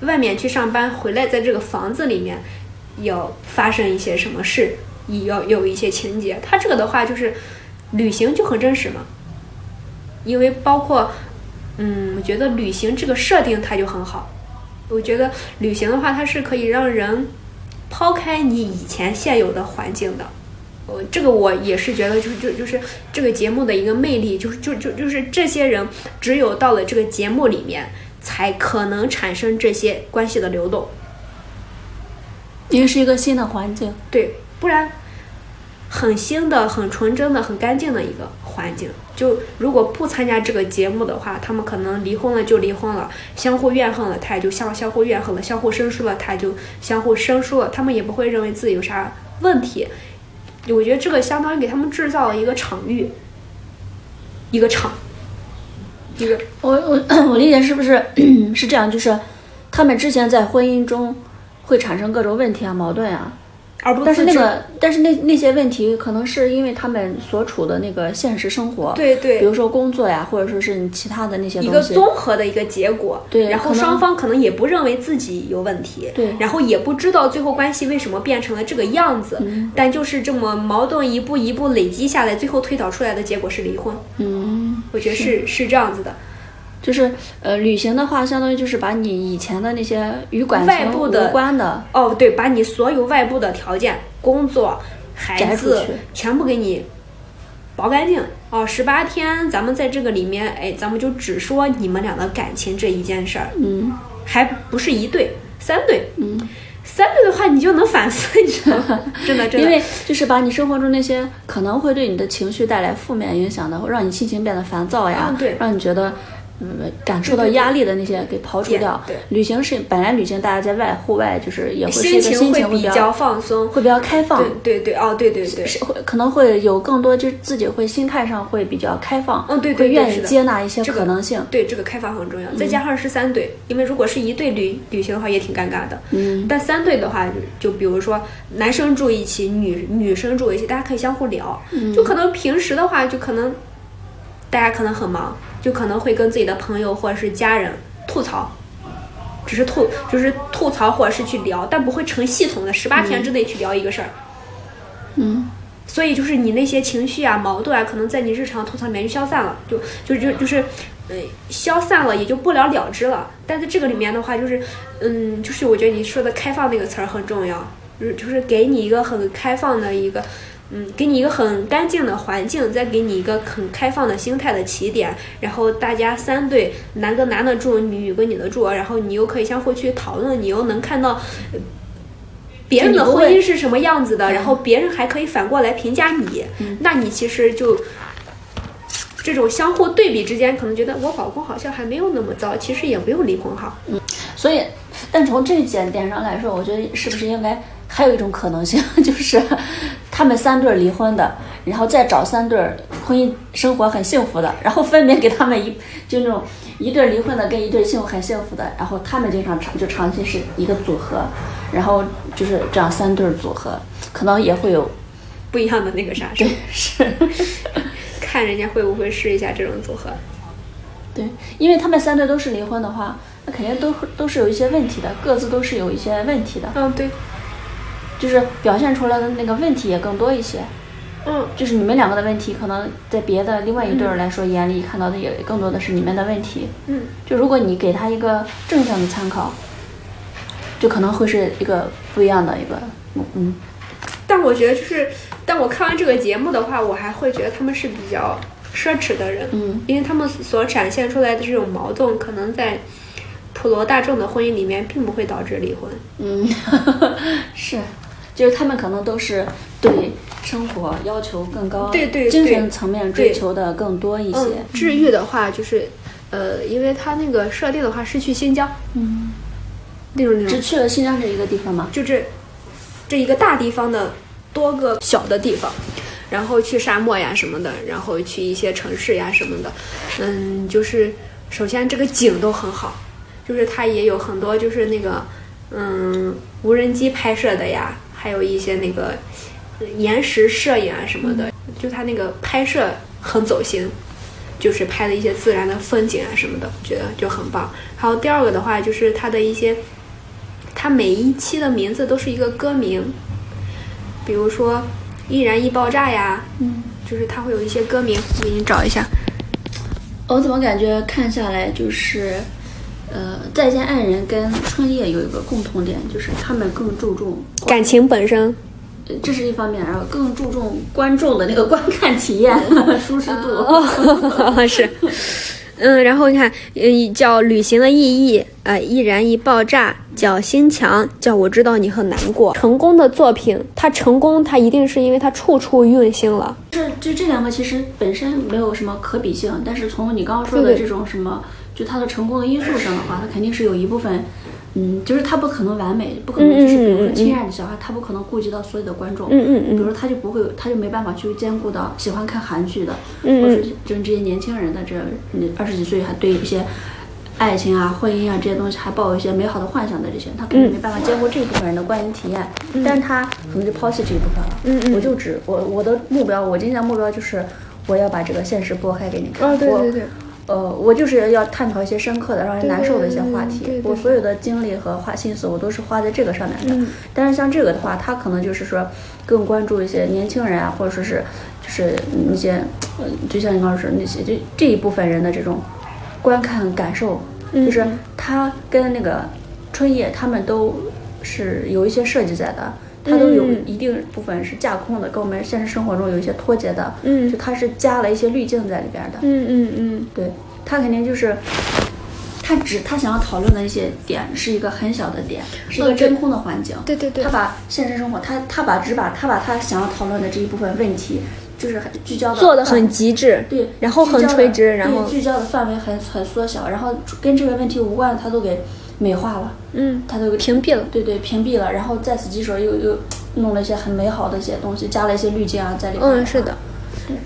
A: 外面去上班，回来在这个房子里面要发生一些什么事，也要有一些情节。它这个的话就是旅行就很真实嘛，因为包括嗯，我觉得旅行这个设定它就很好。我觉得旅行的话，它是可以让人抛开你以前现有的环境的。我这个我也是觉得，就是就就是这个节目的一个魅力，就是就就就是这些人只有到了这个节目里面，才可能产生这些关系的流动。
B: 因为是一个新的环境。
A: 对，不然很新的、很纯真的、很干净的一个环境。就如果不参加这个节目的话，他们可能离婚了就离婚了，相互怨恨了，他也就相相互怨恨了，相互生疏了，他就相互生疏了，他们也不会认为自己有啥问题。我觉得这个相当于给他们制造了一个场域，一个场，一个
B: 我我我理解是不是是这样？就是他们之前在婚姻中会产生各种问题啊、矛盾啊，
A: 而不
B: 但是那个但是那那些问题可能是因为他们所处的那个现实生活，
A: 对对
B: 比如说工作呀，或者说是你其他的那些
A: 一个。综合的一个结果，
B: 对
A: 然后双方可能也不认为自己有问题，
B: 对
A: 然后也不知道最后关系为什么变成了这个样子，
B: 嗯
A: 但就是这么矛盾一步一步累积下来，最后推导出来的结果是离婚。
B: 嗯，
A: 我觉得是是这样子的，
B: 就是呃，旅行的话，相当于就是把你以前的那些与感情
A: 外部的
B: 无关的，
A: 哦，对，把你所有外部的条件、工作、孩子全部给你剥干净。哦，十八天，咱们在这个里面，哎，咱们就只说你们俩的感情这一件事儿，
B: 嗯
A: 还不是一对，三对。
B: 嗯，
A: 三对的话，你就能反思，你知道吗？真的，真的。
B: 因为就是把你生活中那些可能会对你的情绪带来负面影响的，会让你心情变得烦躁呀，
A: 嗯对
B: 让你觉得嗯感受到压力的那些给刨除掉。
A: 对
B: 旅行是本来旅行大家在外户外就是也会
A: 心
B: 情会比较
A: 放松。
B: 会比较开放。
A: 对对对，哦，对对对，
B: 是会可能会有更多，就是自己会心态上会比较开放，
A: 嗯对对对
B: 会愿意接纳一些可能性。
A: 对这个开放很重要。再加上是三队，因为如果是一对旅旅行的话，也挺尴尬的。
B: 嗯，
A: 但三对的话，就就比如说男生住一起，女女生住一起，大家可以相互聊。就可能平时的话，就可能大家可能很忙，就可能会跟自己的朋友或者是家人吐槽。只是吐，就是吐槽或者是去聊，但不会成系统的十八天之内去聊一个事儿。
B: 嗯，
A: 所以就是你那些情绪啊、矛盾啊，可能在你日常吐槽里面就消散了，就就就就是，呃，消散了，也就不了了之了。但在这个里面的话，就是，嗯，就是我觉得你说的“开放”那个词儿很重要，就是就是给你一个很开放的一个，嗯，给你一个很干净的环境，再给你一个很开放的心态的起点，然后大家三对，男跟男的住，女女跟女的住，然后你又可以相互去讨论，你又能看到。呃别人的婚姻是什么样子的，然后别人还可以反过来评价你，那你其实就这种相互对比之间，可能觉得我老公好像还没有那么糟，其实也不用离婚哈。
B: 所以，但从这一点点上来说，我觉得是不是应该还有一种可能性，<laughs> 就是他们三对儿离婚的，然后再找三对儿婚姻生活很幸福的，然后分别给他们一就那种一对儿离婚的跟一对幸福很幸福的，然后他们经常长就长期是一个组合，然后就是这样三对儿组合，可能也会有
A: 不一样的那个啥，是
B: 是。
A: 看人家会不会试一下这种组合。
B: 对，因为他们三对都是离婚的话，那肯定都都是有一些问题的，各自都是有一些问题的，
A: 嗯，对，
B: 就是表现出来的那个问题也更多一些。
A: 嗯，
B: 就是你们两个的问题，可能在别的另外一对儿来说眼里看到的也更多的是你们的问题。
A: 嗯，
B: 就如果你给他一个正向的参考，就可能会是一个不一样的一个，嗯嗯，
A: 但我觉得就是，但我看完这个节目的话，我还会觉得他们是比较奢侈的人，
B: 嗯，
A: 因为他们所展现出来的这种矛盾，可能在普罗大众的婚姻里面并不会导致离婚。
B: 嗯，<laughs> 是，就是他们可能都是对生活要求更高，
A: 对对
B: 精神层面追求的更多一些。
A: 嗯，治愈的话就是，呃，因为他那个设定的话是去新疆，
B: 嗯，
A: 那种那种，
B: 只去了新疆这一个地方吗？
A: 就这这一个大地方的多个小的地方，然后去沙漠呀什么的，然后去一些城市呀什么的，嗯，就是首先这个景都很好，就是它也有很多就是那个嗯无人机拍摄的呀，还有一些那个呃延时摄影啊什么的，就他那个拍摄很走心。就是拍的一些自然的风景啊什么的，我觉得就很棒。还有第二个的话，就是他的一些，他每一期的名字都是一个歌名，比如说《易燃易爆炸》呀，
B: 嗯，
A: 就是他会有一些歌名，我给你找一下。
B: 我怎么感觉看下来就是，呃，再见爱人跟春夜有一个共同点，就是他们更注重，
A: 感情本身，
B: 呃这是一方面，然后更注重观众的那个观看体验、<laughs> 舒适度。
A: 哦，是，嗯，然后你看，嗯，叫旅行的意义，呃，易燃易爆炸，叫心墙，叫我知道你很难过。成功的作品，它成功，它一定是因为它处处用心了。
B: 这就这两个其实本身没有什么可比性，但是从你刚刚说的这种什么，就他的成功的因素上的话，他肯定是有一部分，嗯，就是他不可能完美，不可能就是比如说亲爱的小孩，他不可能顾及到所有的观众，
A: 嗯嗯
B: 比如说他就不会，他就没办法去兼顾到喜欢看韩剧的，
A: 嗯
B: 或者是就是这些年轻人的这你二十几岁还对一些。爱情啊、婚姻啊这些东西还抱有一些美好的幻想的这些，他肯定没办法兼顾这一部分人的观影体验，但是他可能就抛弃这一部分了。
A: 嗯嗯
B: 我就只我我的目标，我今天的目标就是我要把这个现实拨开给你看。
A: 哦，对
B: 我
A: 对对，
B: 呃，我就是要探讨一些深刻的、让人难受的一些话题。
A: 对对对对
B: 我所有的精力和花心思，我都是花在这个上面的。
A: 嗯
B: 但是像这个的话，他可能就是说更关注一些年轻人啊，或者说是就是那些，呃，就像你刚刚说的那些，就这一部分人的这种观看感受，
A: 嗯
B: 就是他跟那个春夜他们都是有一些设计在的。它都有
A: 嗯
B: 一定部分是架空的，跟我们现实生活中有一些脱节的，
A: 嗯
B: 就它是加了一些滤镜在里边的。
A: 嗯嗯嗯，
B: 对他肯定就是，他只他想要讨论的一些点是一个很小的点，是一个真空的环境。
A: 对对对
B: 他把现实生活，他他把只把他把他想要讨论的这一部分问题，就是很聚焦的
A: 做的很极致，
B: 对，
A: 然后很垂直，然后
B: 对聚焦的范围很很缩小，然后跟这个问题无关，他都给美化了，
A: 嗯，
B: 它都给
A: 屏蔽了。
B: 对对屏蔽了，然后在此基础上又又弄了一些很美好的一些东西，加了一些滤镜啊在里面。
A: 嗯，是的。
B: 对。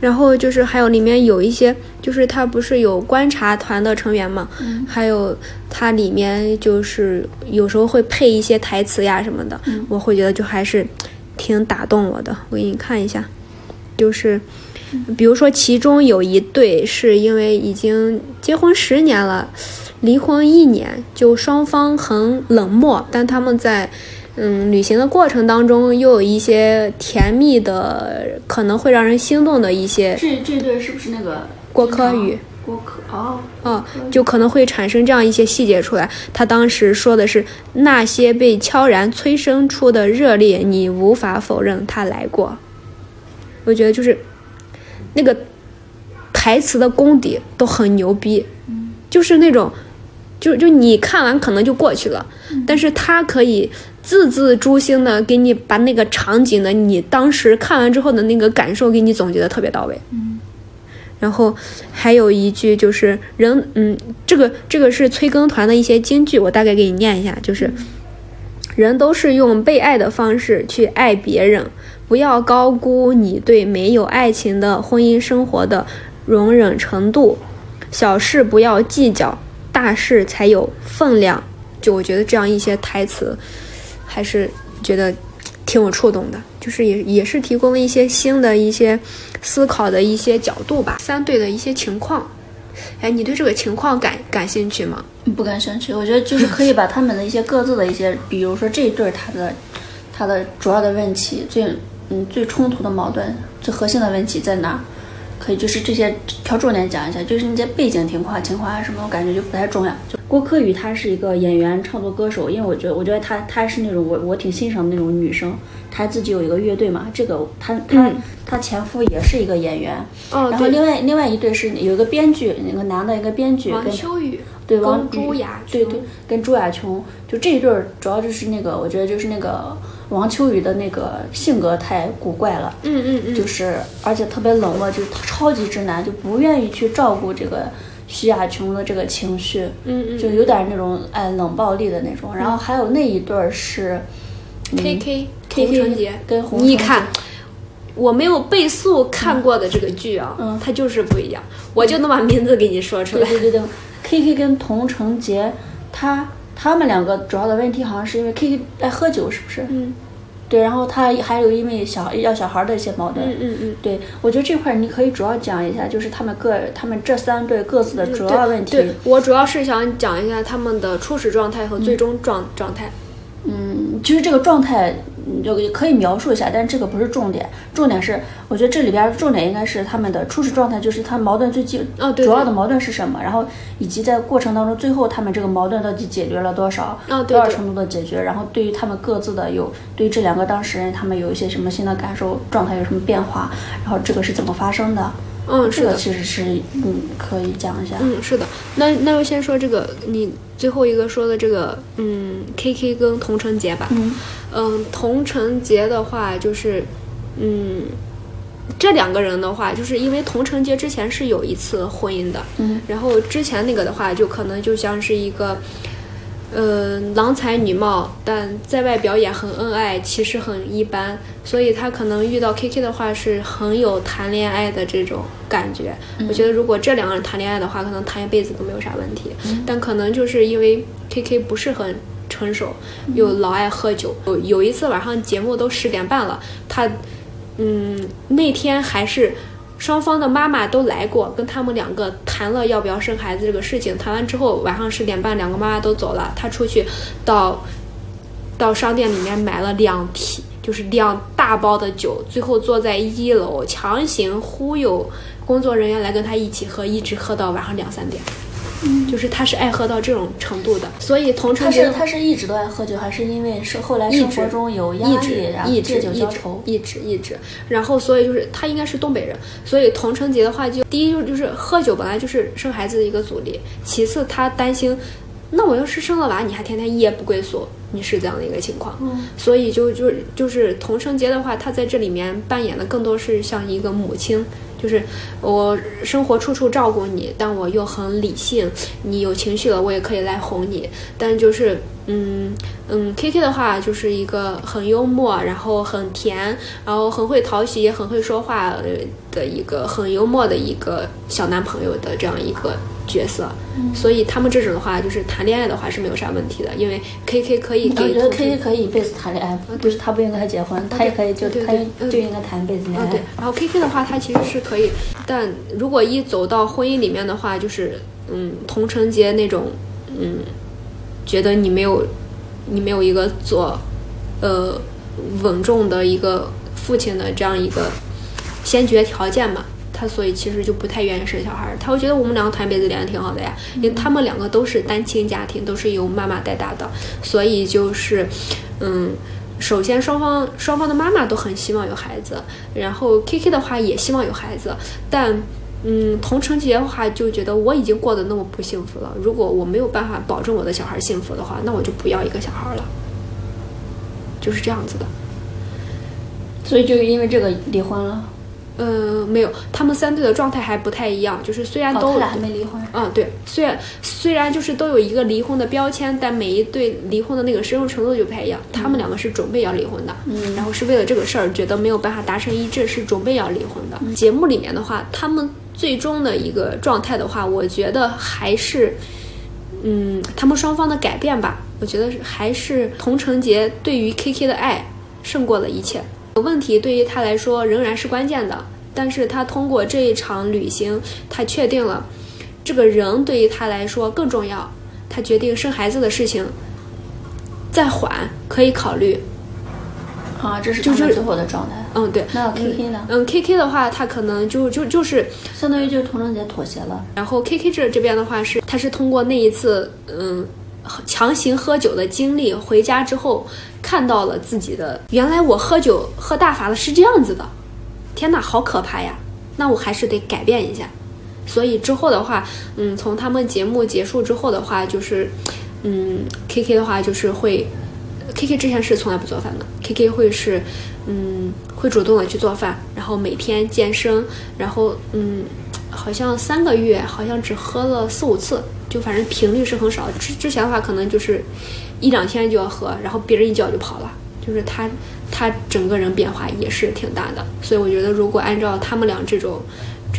A: 然后就是还有里面有一些，就是它不是有观察团的成员嘛，
B: 嗯
A: 还有它里面就是有时候会配一些台词呀什么的，
B: 嗯
A: 我会觉得就还是挺打动我的。我给你看一下，就是比如说其中有一对是因为已经结婚十年了，离婚一年，就双方很冷漠，但他们在。嗯，旅行的过程当中，又有一些甜蜜的，可能会让人心动的一些
B: 这这对是不是那个
A: 郭柯宇？
B: 郭柯哦，
A: 哦，就可能会产生这样一些细节出来。他当时说的是那些被悄然催生出的热烈，你无法否认他来过。我觉得就是那个台词的功底都很牛逼，就是那种，就就你看完可能就过去了，但是他可以字字诛心的给你把那个场景的你当时看完之后的那个感受给你总结的特别到位。然后还有一句就是人，嗯，这个这个是催更团的一些金句，我大概给你念一下，就是人都是用被爱的方式去爱别人，不要高估你对没有爱情的婚姻生活的容忍程度，小事不要计较，大事才有分量。就我觉得这样一些台词，还是觉得挺有触动的，就是也也是提供一些新的一些思考的一些角度吧。三对的一些情况，哎，你对这个情况感感兴趣吗？
B: 不感兴趣。我觉得就是可以把他们的一些各自的一些，比如说这一对儿他的他的主要的问题，最嗯最冲突的矛盾，最核心的问题在哪儿？可以就是这些挑重点讲一下，就是那些背景情况情况啊什么，我感觉就不太重要。就郭柯宇她是一个演员、创作歌手，因为我觉得我觉得她她是那种我我挺欣赏的那种女生，她自己有一个乐队嘛，这个她她她前夫也是一个演员，
A: 哦
B: 然后另外另外一对是有一个编剧，那个男的一个编剧
A: 王秋雨
B: 对王
A: 朱雅琼
B: 对对，跟朱雅琼，就这一对儿，主要就是那个，我觉得就是那个王秋雨的那个性格太古怪了，
A: 嗯嗯嗯，
B: 就是而且特别冷漠，就是超级直男，就不愿意去照顾这个徐雅琼的这个情绪，
A: 嗯嗯
B: 就有点那种哎冷暴力的那种。然后还有那一对儿是
A: K 洪承杰
B: 跟洪
A: 你看。我没有倍速看过的这个剧啊，
B: 嗯
A: 它就是不一样。我就能把名字给你说出来。
B: 对对对对，K K 跟童承杰，他他们两个主要的问题好像是因为 K K 爱喝酒，是不是？
A: 嗯
B: 对，然后他还有因为小要小孩的一些矛盾。
A: 嗯嗯嗯。
B: 对，我觉得这块儿你可以主要讲一下，就是他们各他们这三对各自的主要问题。
A: 对，对我主要是想讲一下他们的初始状态和最终状、状态。
B: 嗯，其实这个状态你就可以描述一下，但这个不是重点，重点是我觉得这里边儿重点应该是他们的初始状态，就是他矛盾最基
A: 哦对对
B: 主要的矛盾是什么，然后以及在过程当中最后他们这个矛盾到底解决了多少，
A: 哦对对
B: 多少程度的解决，然后对于他们各自的有对于这两个当事人他们有一些什么新的感受，状态有什么变化，然后这个是怎么发生的，
A: 嗯，是的。
B: 其实是嗯可以讲一下，
A: 嗯，是的。那那就先说这个，你最后一个说的这个，嗯，K K 跟童承杰吧。
B: 嗯
A: 嗯，童承杰的话就是，嗯，这两个人的话，就是因为童承杰之前是有一次婚姻的，
B: 嗯
A: 然后之前那个的话，就可能就像是一个，呃，郎才女貌，但在外表演很恩爱，其实很一般，所以他可能遇到 K K 的话是很有谈恋爱的这种感觉。我觉得如果这两个人谈恋爱的话，可能谈一辈子都没有啥问题，但可能就是因为 K K 不是很成熟，又老爱喝酒。有有一次晚上节目都十点半了，他，嗯，那天还是双方的妈妈都来过，跟他们两个谈了要不要生孩子这个事情。谈完之后，晚上十点半，两个妈妈都走了，他出去到到商店里面买了两提，就是两大包的酒，最后坐在一楼强行忽悠工作人员来跟他一起喝，一直喝到晚上两三点。就是他是爱喝到这种程度的，所以童承
B: 他是他是一直都爱喝酒，还是因为是后来生活中有压力，
A: 一直
B: 然后
A: 一
B: 借酒
A: 直一直
B: 浇愁？
A: 一直一直，然后所以就是他应该是东北人，所以童承杰的话就第一就就是喝酒本来就是生孩子的一个阻力，其次他担心，那我要是生了娃，你还天天夜不归宿，你是这样的一个情况，所以就就就是童承杰的话，他在这里面扮演的更多是像一个母亲，就是我生活处处照顾你，但我又很理性，你有情绪了我也可以来哄你，但就是嗯嗯，K K 的话就是一个很幽默，然后很甜，然后很会讨喜，也很会说话的一个很幽默的一个小男朋友的这样一个。角色，所以他们这种的话，就是谈恋爱的话是没有啥问题的，因为 K K 可以给。
B: 我觉得 K K 可以一辈子谈恋爱，不是他不应该结婚，他也可以就他就应该谈一辈子恋爱。
A: 对，然后 K K 的话，他其实是可以，但如果一走到婚姻里面的话，就是嗯，同城节那种，嗯，觉得你没有，你没有一个做，呃，稳重的一个父亲的这样一个先决条件嘛。他所以其实就不太愿意生小孩，他会觉得我们两个谈一辈子恋爱挺好的呀，因为他们两个都是单亲家庭，都是由妈妈带大的，所以就是，嗯，首先双方双方的妈妈都很希望有孩子，然后 K K 的话也希望有孩子，但，嗯，同城结的话就觉得我已经过得那么不幸福了，如果我没有办法保证我的小孩幸福的话，那我就不要一个小孩了，就是这样子的，
B: 所以就因为这个离婚了。
A: 呃，没有，他们三对的状态还不太一样，就是虽然都，
B: 他俩还没离婚。
A: 嗯，对，虽然虽然就是都有一个离婚的标签，但每一对离婚的那个深入程度就不太一样。他们两个是准备要离婚的，
B: 嗯，
A: 然后是为了这个事儿觉得没有办法达成一致，是准备要离婚的。节目里面的话，他们最终的一个状态的话，我觉得还是，嗯，他们双方的改变吧，我觉得还是童承杰对于 K K 的爱胜过了一切。问题对于他来说仍然是关键的，但是他通过这一场旅行，他确定了这个人对于他来说更重要。他决定生孩子的事情再缓可以考虑。
B: 啊，这是就是最后的状态。
A: 嗯，对。
B: 那 K K 呢？
A: 嗯，K K 的话，他可能就就就是
B: 相当于就是童承杰妥协了。
A: 然后 K K 这这边的话是，他是通过那一次嗯强行喝酒的经历，回家之后。看到了自己的，原来我喝酒喝大发了是这样子的，天哪，好可怕呀！那我还是得改变一下。所以之后的话，嗯，从他们节目结束之后的话，就是，嗯，K K 的话就是会，K K 之前是从来不做饭的，K K 会是，嗯，会主动的去做饭，然后每天健身，然后嗯，好像三个月好像只喝了四五次，就反正频率是很少。之之前的话可能就是。一两天就要喝，然后别人一叫就跑了，就是他，他整个人变化也是挺大的。所以我觉得，如果按照他们俩这种，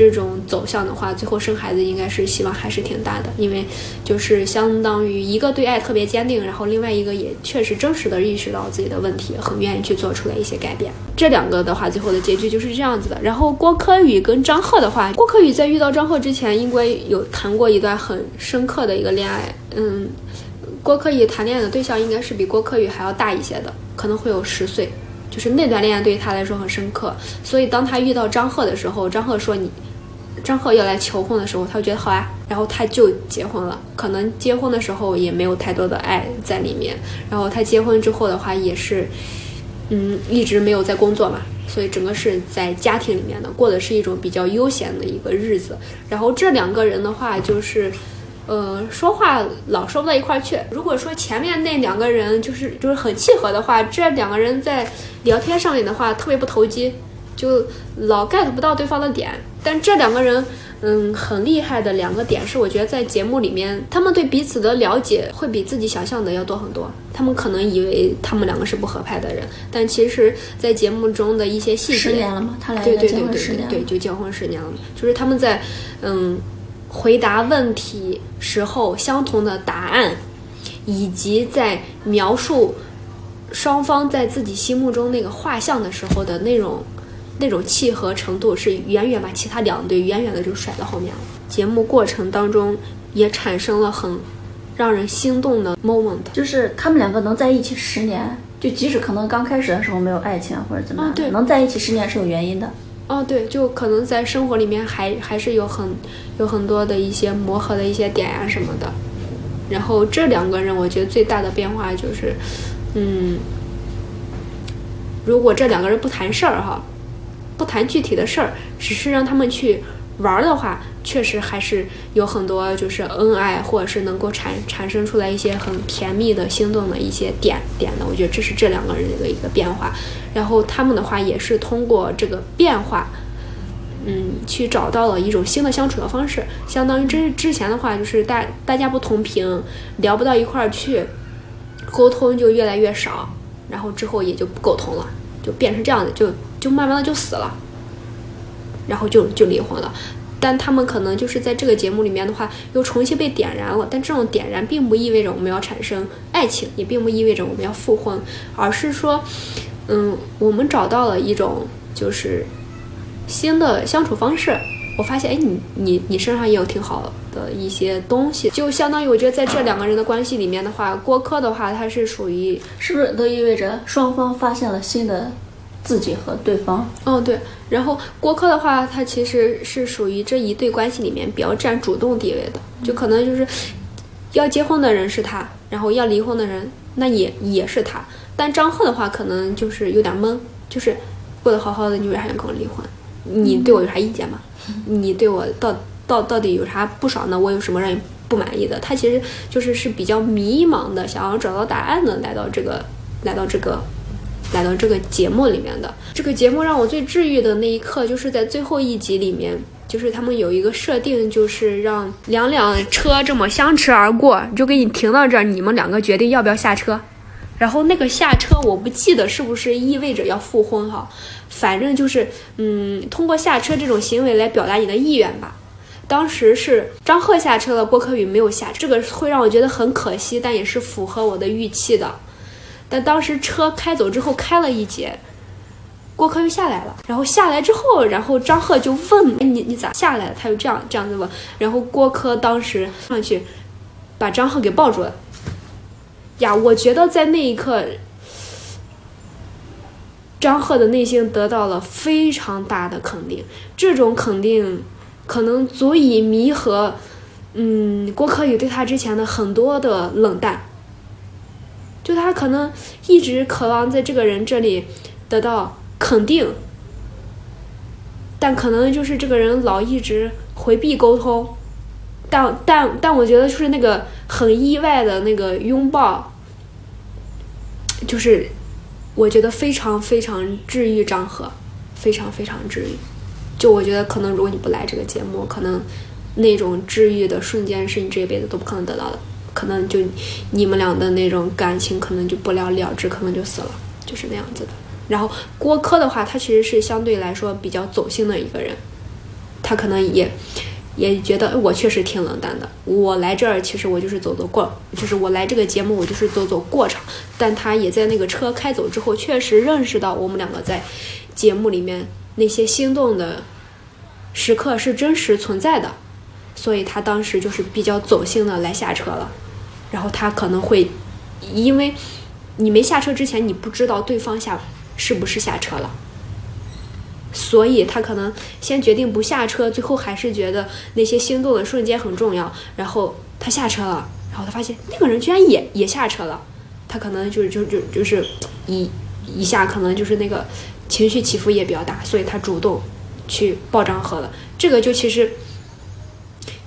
A: 这种走向的话，最后生孩子应该是希望还是挺大的，因为就是相当于一个对爱特别坚定，然后另外一个也确实真实的意识到自己的问题，很愿意去做出来一些改变。这两个的话，最后的结局就是这样子的。然后郭柯宇跟张赫的话，郭柯宇在遇到张赫之前，应该有谈过一段很深刻的一个恋爱，嗯。郭柯宇谈恋爱的对象应该是比郭柯宇还要大一些的，可能会有十岁，就是那段恋爱对于他来说很深刻。所以当他遇到张赫的时候，张赫说你，张赫要来求婚的时候，他就觉得好啊，然后他就结婚了。可能结婚的时候也没有太多的爱在里面，然后他结婚之后的话也是，嗯，一直没有在工作嘛，所以整个是在家庭里面的，过的是一种比较悠闲的一个日子。然后这两个人的话就是。呃，说话老说不到一块儿去。如果说前面那两个人就是就是很契合的话，这两个人在聊天上面的话特别不投机，就老 get 不到对方的点。但这两个人，嗯，很厉害的两个点是，我觉得在节目里面，他们对彼此的了解会比自己想象的要多很多。他们可能以为他们两个是不合拍的人，但其实，在节目中的一些细节，
B: 十年了吗？他俩
A: 对对对对对，就结婚十年了。就是他们在，嗯。回答问题时候相同的答案，以及在描述双方在自己心目中那个画像的时候的那种那种契合程度，是远远把其他两队远远的就甩到后面了。节目过程当中也产生了很让人心动的 moment，
B: 就是他们两个能在一起十年，就即使可能刚开始的时候没有爱情或者怎么样，
A: 对，
B: 能在一起十年是有原因的。
A: 哦，对，就可能在生活里面还还是有很有很多的一些磨合的一些点呀什么的。然后这两个人，我觉得最大的变化就是，嗯，如果这两个人不谈事儿哈，不谈具体的事儿，只是让他们去玩儿的话，确实还是有很多就是恩爱，或者是能够产产生出来一些很甜蜜的、心动的一些点点的。我觉得这是这两个人的一个变化。然后他们的话也是通过这个变化，嗯，去找到了一种新的相处的方式。相当于之之前的话，就是大大家不同频，聊不到一块儿去，沟通就越来越少，然后之后也就不沟通了，就变成这样的，就就慢慢的就死了。然后就就离婚了，但他们可能就是在这个节目里面的话，又重新被点燃了。但这种点燃并不意味着我们要产生爱情，也并不意味着我们要复婚，而是说，嗯，我们找到了一种就是新的相处方式。我发现，哎，你你你身上也有挺好的一些东西，就相当于我觉得在这两个人的关系里面的话，郭柯的话，他是属于
B: 是不是都意味着双方发现了新的自己和对方？
A: 嗯，对。然后郭柯的话，他其实是属于这一对关系里面比较占主动地位的，就可能就是要结婚的人是他，然后要离婚的人那也也是他。但张赫的话，可能就是有点懵，就是过得好好的，你为啥要跟我离婚？你对我有啥意见吗？你对我到到到底有啥不爽呢？我有什么让你不满意的？他其实就是是比较迷茫的，想要找到答案的，来到这个来到这个来到这个节目里面的。这个节目让我最治愈的那一刻，就是在最后一集里面，就是他们有一个设定，就是让两辆车这么相持而过，就给你停到这儿，你们两个决定要不要下车。然后那个下车，我不记得是不是意味着要复婚哈，反正就是嗯，通过下车这种行为来表达你的意愿吧。当时是张赫下车了，郭柯宇没有下，这个会让我觉得很可惜，但也是符合我的预期的。但当时车开走之后，开了一截，郭柯又下来了。然后下来之后，然后张赫就问：“哎，你你咋下来了？”他就这样这样子问。然后郭柯当时上去把张赫给抱住了。呀，我觉得在那一刻，张赫的内心得到了非常大的肯定。这种肯定可能足以弥合，嗯，郭柯宇对他之前的很多的冷淡。就他可能一直渴望在这个人这里得到肯定，但可能就是这个人老一直回避沟通。但但但我觉得就是那个很意外的那个拥抱，就是我觉得非常非常治愈张赫，非常非常治愈。就我觉得可能如果你不来这个节目，可能那种治愈的瞬间是你这一辈子都不可能得到的。可能就你们俩的那种感情可能就不了了之，可能就死了，就是那样子的。然后郭柯的话，他其实是相对来说比较走心的一个人，他可能也也觉得我确实挺冷淡的。我来这儿其实我就是走走过，就是我来这个节目我就是走走过场。但他也在那个车开走之后，确实认识到我们两个在节目里面那些心动的时刻是真实存在的。所以他当时就是比较走心的来下车了，然后他可能会，因为你没下车之前，你不知道对方下是不是下车了，所以他可能先决定不下车，最后还是觉得那些心动的瞬间很重要，然后他下车了，然后他发现那个人居然也也下车了，他可能就就就就是一一下可能就是那个情绪起伏也比较大，所以他主动去抱张赫了，这个就其实。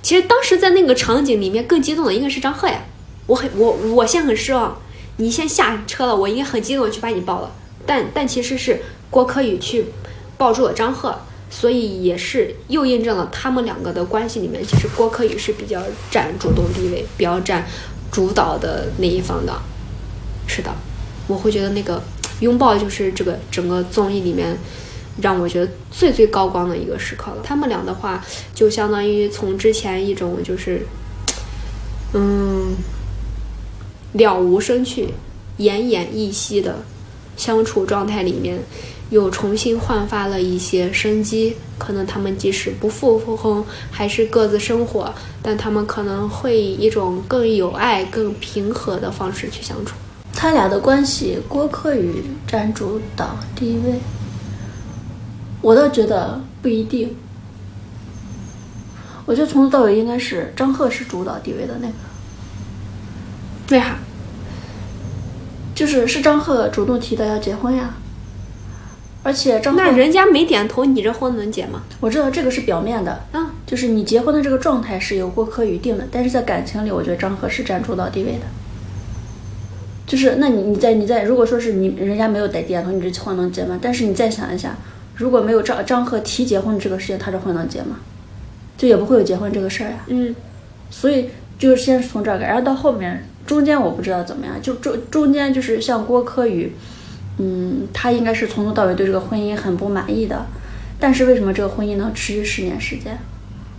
A: 其实当时在那个场景里面，更激动的应该是张赫呀。我很我我现在很失望，你先下车了，我应该很激动去把你抱了。但但其实是郭柯宇去抱住了张赫，所以也是又印证了他们两个的关系里面，其实郭柯宇是比较占主动地位、比较占主导的那一方的。是的，我会觉得那个拥抱就是这个整个综艺里面。让我觉得最最高光的一个时刻了。他们俩的话，就相当于从之前一种就是，嗯，了无生趣、奄奄一息的相处状态里面，又重新焕发了一些生机。可能他们即使不复婚，还是各自生活，但他们可能会以一种更有爱、更平和的方式去相处。
B: 他俩的关系，郭柯宇占主导地位。我倒觉得不一定，我觉得从头到尾应该是张赫是主导地位的那个。
A: 为啥？
B: 就是是张赫主动提的要结婚呀。而且张赫
A: 那人家没点头，你这婚能结吗？
B: 我知道这个是表面的，
A: 嗯，
B: 就是你结婚的这个状态是由郭柯宇定的，但是在感情里，我觉得张赫是占主导地位的。就是，那你你在你在，如果说是你人家没有点点头，你这婚能结吗？但是你再想一下，如果没有张张赫提结婚这个事情，他这婚能结吗？就也不会有结婚这个事儿呀。
A: 嗯
B: 所以就是先是从这儿改，然后到后面中间我不知道怎么样，就中中间就是像郭柯宇，嗯，他应该是从头到尾对这个婚姻很不满意的，但是为什么这个婚姻能持续十年时间？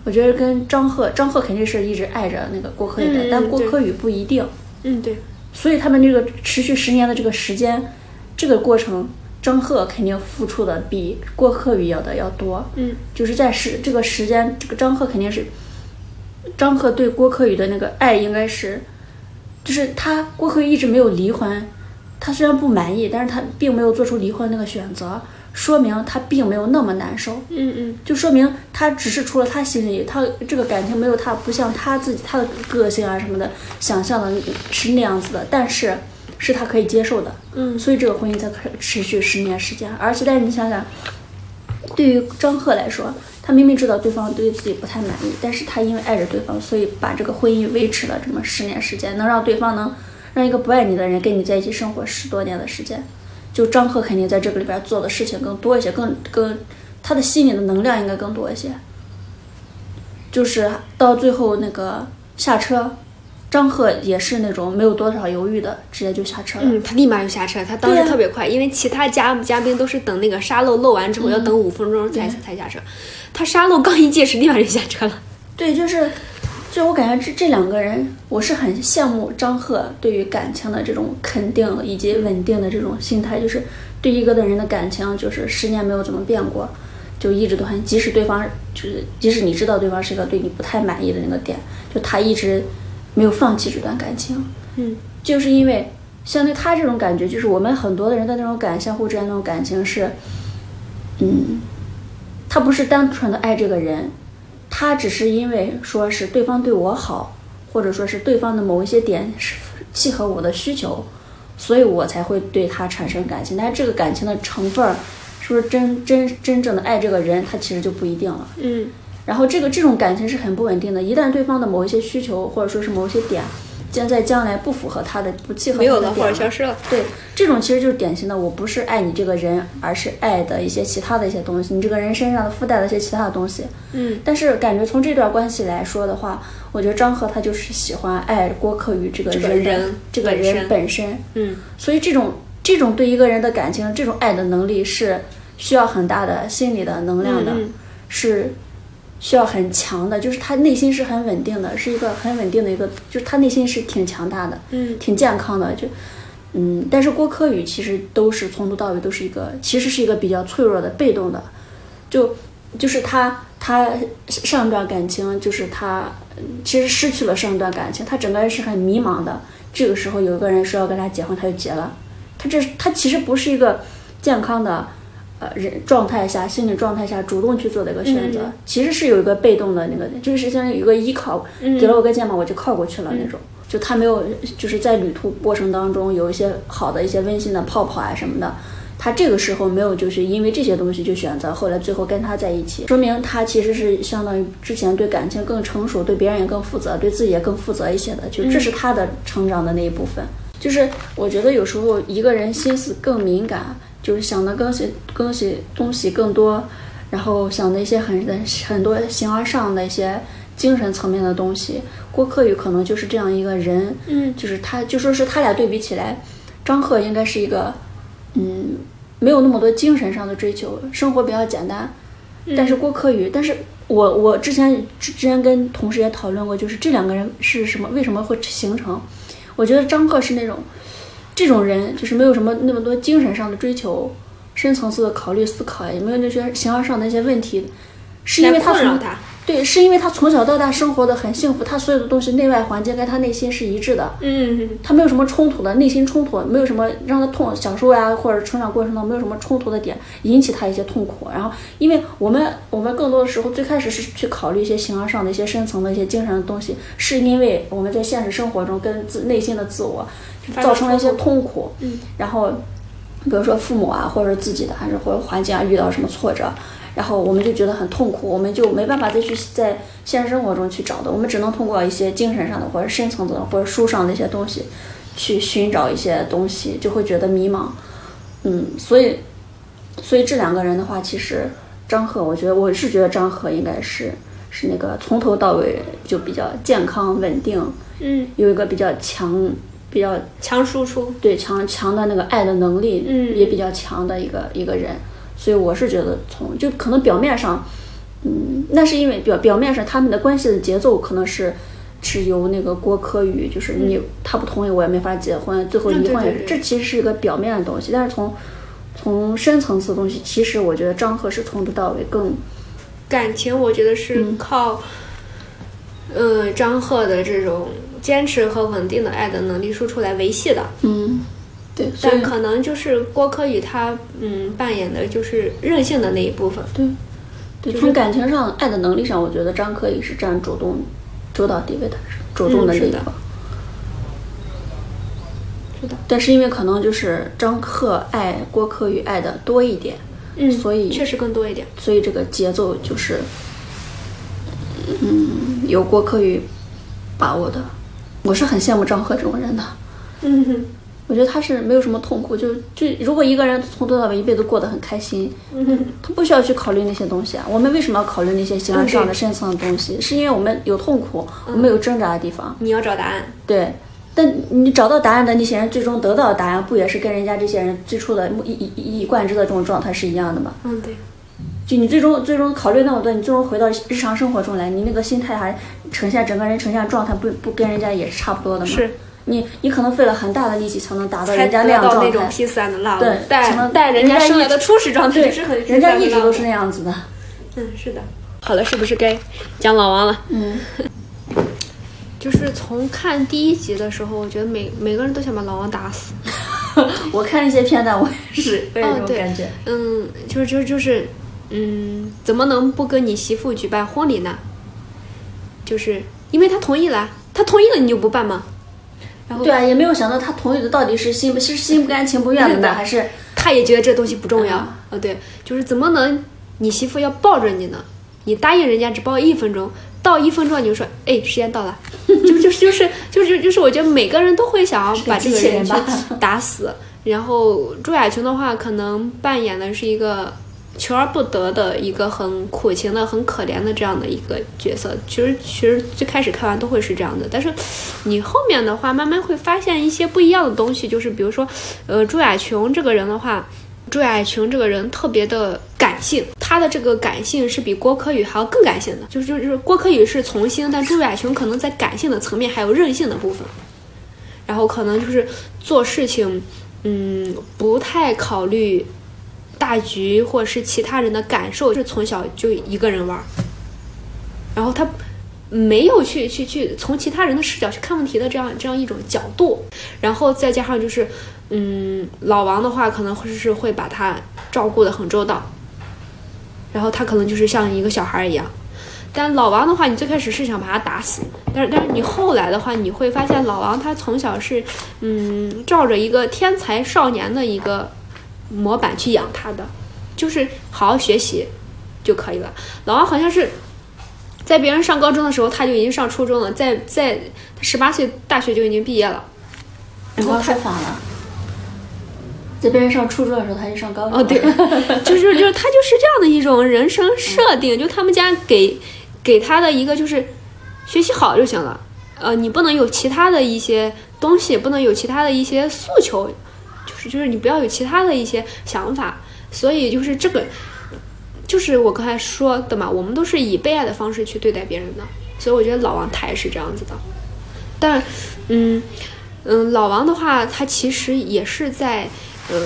B: 我觉得跟张赫，张赫肯定是一直爱着那个郭柯宇的，
A: 嗯
B: 但郭柯宇不一定，
A: 嗯，对，
B: 所以他们这个持续十年的这个时间，这个过程，张赫肯定付出的比郭柯宇要的要多，
A: 嗯。
B: 就是在时这个时间，这个张赫肯定是，张赫对郭柯宇的那个爱应该是，就是他郭柯宇一直没有离婚，他虽然不满意，但是他并没有做出离婚那个选择，说明他并没有那么难受，
A: 嗯嗯。
B: 就说明他只是除了他心里，他这个感情没有他不像他自己他的个性啊什么的想象的是那样子的，但是是他可以接受的，
A: 嗯
B: 所以这个婚姻才可持续十年时间。而且，但是你想想，对于张赫来说，他明明知道对方对自己不太满意，但是他因为爱着对方，所以把这个婚姻维持了这么十年时间，能让对方能让一个不爱你的人跟你在一起生活十多年的时间。就张赫肯定在这个里边做的事情更多一些，更更他的心里的能量应该更多一些。就是到最后那个下车，张赫也是那种没有多少犹豫的，直接就下车了。
A: 嗯，他立马就下车，他当时特别快，因为其他嘉嘉宾都是等那个沙漏漏完之后要等五分钟才、才下车，他沙漏刚一计时立马就下车了。
B: 对，就是，就我感觉这这两个人，我是很羡慕张赫对于感情的这种肯定以及稳定的这种心态，就是对一个的人的感情，就是十年没有怎么变过，就一直都很，即使对方就是即使你知道对方是一个对你不太满意的那个点，就他一直没有放弃这段感情，
A: 嗯，
B: 就是因为相对他这种感觉，就是我们很多的人的那种感相互之间那种感情是，嗯，他不是单纯的爱这个人，他只是因为说是对方对我好，或者说是对方的某一些点是契合我的需求，所以我才会对他产生感情。但是这个感情的成分儿，是不是真真真正的爱这个人，他其实就不一定了。
A: 嗯
B: 然后这个这种感情是很不稳定的，一旦对方的某一些需求或者说是某一些点，将在将来不符合他的、不契合
A: 没有了消失了。
B: 对，这种其实就是典型的，我不是爱你这个人，而是爱的一些其他的一些东西，你这个人身上的附带的一些其他的东西。
A: 嗯
B: 但是感觉从这段关系来说的话，我觉得张赫他就是喜欢爱郭柯宇这个
A: 这个
B: 人
A: 人
B: 这个人
A: 本身
B: 本身，
A: 嗯
B: 所以这种这种对一个人的感情，这种爱的能力是需要很大的心理的能量的，
A: 嗯嗯
B: 是需要很强的，就是他内心是很稳定的，是一个很稳定的一个，就是他内心是挺强大的，
A: 嗯
B: 挺健康的，就。嗯，但是郭柯宇其实都是从头到尾都是一个，其实是一个比较脆弱的、被动的，就就是他他上一段感情就是他嗯其实失去了上一段感情，他整个人是很迷茫的。这个时候有一个人说要跟他结婚，他就结了。他这他其实不是一个健康的呃人状态下、心理状态下主动去做的一个选择，
A: 嗯
B: 其实是有一个被动的那个，就是相当于有一个依靠，
A: 嗯
B: 给了我个肩膀我就靠过去了那种。就他没有就是在旅途过程当中有一些好的一些温馨的泡泡啊什么的。他这个时候没有，就是因为这些东西就选择后来最后跟他在一起，说明他其实是相当于之前对感情更成熟，对别人也更负责，对自己也更负责一些的，就这是他的成长的那一部分。就是我觉得有时候一个人心思更敏感，就是想的更西更西东西更多，然后想的一些很很多形而上的一些精神层面的东西。郭柯宇可能就是这样一个人，
A: 嗯
B: 就是他就说是他俩对比起来，张赫应该是一个，嗯，没有那么多精神上的追求，生活比较简单。但是郭柯宇，但是我我之前之前跟同事也讨论过，就是这两个人是什么，为什么会形成？我觉得张赫是那种这种人，就是没有什么那么多精神上的追求，深层次的考虑思考，也没有那些形而上的一些问题，是因为他从
A: 他。
B: 对，是因为他从小到大生活的很幸福，他所有的东西内外环境跟他内心是一致的，
A: 嗯
B: 他没有什么冲突的，内心冲突没有什么让他痛，小时候呀或者成长过程中没有什么冲突的点引起他一些痛苦。然后，因为我们我们更多的时候最开始是去考虑一些形而上的一些深层的一些精神的东西，是因为我们在现实生活中跟自内心的自我就造成了一些痛苦，
A: 嗯，
B: 然后比如说父母啊，或者自己的，还是或者环境啊遇到什么挫折，然后我们就觉得很痛苦，我们就没办法再去在现实生活中去找的，我们只能通过一些精神上的或者深层次的或者书上的一些东西去寻找一些东西，就会觉得迷茫。嗯，所以所以这两个人的话，其实张赫，我觉得我是觉得张赫应该是是那个从头到尾就比较健康稳定，
A: 嗯，
B: 有一个比较强比较
A: 强输出，
B: 对强强的那个爱的能力，
A: 嗯。
B: 也比较强的一个一个人，所以我是觉得从就可能表面上，嗯，那是因为表表面上他们的关系的节奏可能是是由那个郭柯宇，就是你、他不同意我也没法结婚，最后
A: 嗯
B: 离婚也，
A: 对对对。
B: 这其实是一个表面的东西，但是从从深层次的东西，其实我觉得张赫是从头到尾更
A: 感情我觉得是
B: 嗯。
A: 靠，呃，张赫的这种坚持和稳定的爱的能力输出来维系的。
B: 嗯，对，
A: 但可能就是郭柯宇他嗯扮演的就是任性的那一部分。
B: 对，对，从感情上、爱的能力上，我觉得张柯宇是占主动、主导地位的，主动的一方。
A: 是的，
B: 但是因为可能就是张赫爱郭柯宇爱的多一点，
A: 嗯，
B: 所以
A: 确实更多一点。
B: 所以这个节奏就是，嗯，由郭柯宇把握的。我是很羡慕张赫这种人的，
A: 嗯哼，
B: 我觉得他是没有什么痛苦，就就如果一个人从头到尾一辈子过得很开心，
A: 嗯哼，
B: 他不需要去考虑那些东西啊。我们为什么要考虑那些形而上的、深层的东西？是因为我们有痛苦，我们有挣扎的地方。
A: 你要找答案。
B: 对，但你找到答案的那些人，最终得到的答案，不也是跟人家这些人最初的一一一以贯之的这种状态是一样的吗？
A: 嗯，对，
B: 就你最终最终考虑那么多，你最终回到日常生活中来，你那个心态还呈现整个人呈现状态不不跟人家也是差不多的吗？
A: 是。
B: 你你可能费了很大的力气才能达到人家那
A: 得
B: 样状
A: 到那种
B: 态
A: ，peace and love，
B: 对
A: 但
B: 才能
A: 带人
B: 人家
A: 生来的初始状态
B: 对
A: 是很，
B: 人家一直都是那样子的。
A: 嗯，是的。好了，是不是该讲老王了？
B: 嗯，<laughs>
A: 就是从看第一集的时候，我觉得每每个人都想把老王打死。<laughs>
B: 我看一些片段，我也是会有这种感觉。
A: 嗯，就是就是就是，嗯，怎么能不跟你媳妇举办婚礼呢？就是因为他同意了，他同意了你就不办吗？然后
B: 对啊，也没有想到他同意的到底是心不是心不甘情不愿的呢，还是
A: 他也觉得这东西不重要。
B: 嗯
A: 呃，对，就是怎么能你媳妇要抱着你呢？你答应人家只抱一分钟，到一分钟你就说，哎，时间到了，<laughs> 就就是就是就是就是，我觉得每个人都会想要把这个人去
B: 人吧
A: 打死。然后朱亚琼的话，可能扮演的是一个求而不得的一个很苦情的、很可怜的这样的一个角色。其实其实最开始看完都会是这样的，但是你后面的话慢慢会发现一些不一样的东西，就是比如说，呃，朱亚琼这个人的话。朱亚琼这个人特别的感性，他的这个感性是比郭柯宇还要更感性的，就是就是郭柯宇是从心，但朱亚琼可能在感性的层面还有任性的部分，然后可能就是做事情，嗯，不太考虑大局或者是其他人的感受，是从小就一个人玩儿，然后他没有去去去从其他人的视角去看问题的这样这样一种角度，然后再加上就是，嗯，老王的话可能会是会把他照顾的很周到，然后他可能就是像一个小孩儿一样。但老王的话，你最开始是想把他打死，但是但是你后来的话，你会发现老王他从小是，嗯，照着一个天才少年的一个模板去养他的，就是好好学习就可以了。老王好像是在别人上高中的时候，他就已经上初中了，在在他十八岁大学就已经毕业了。
B: 你刚说反了。在别人上初中的时候，他就上高中了。
A: 哦，对，<laughs> 就是就是他就是这样的一种人生设定，就他们家给给他的一个就是学习好就行了，呃，你不能有其他的一些东西，不能有其他的一些诉求，就是就是你不要有其他的一些想法，所以就是这个，就是我刚才说的嘛，我们都是以被爱的方式去对待别人的，所以我觉得老王他也是这样子的，但嗯嗯，老王的话，他其实也是在。呃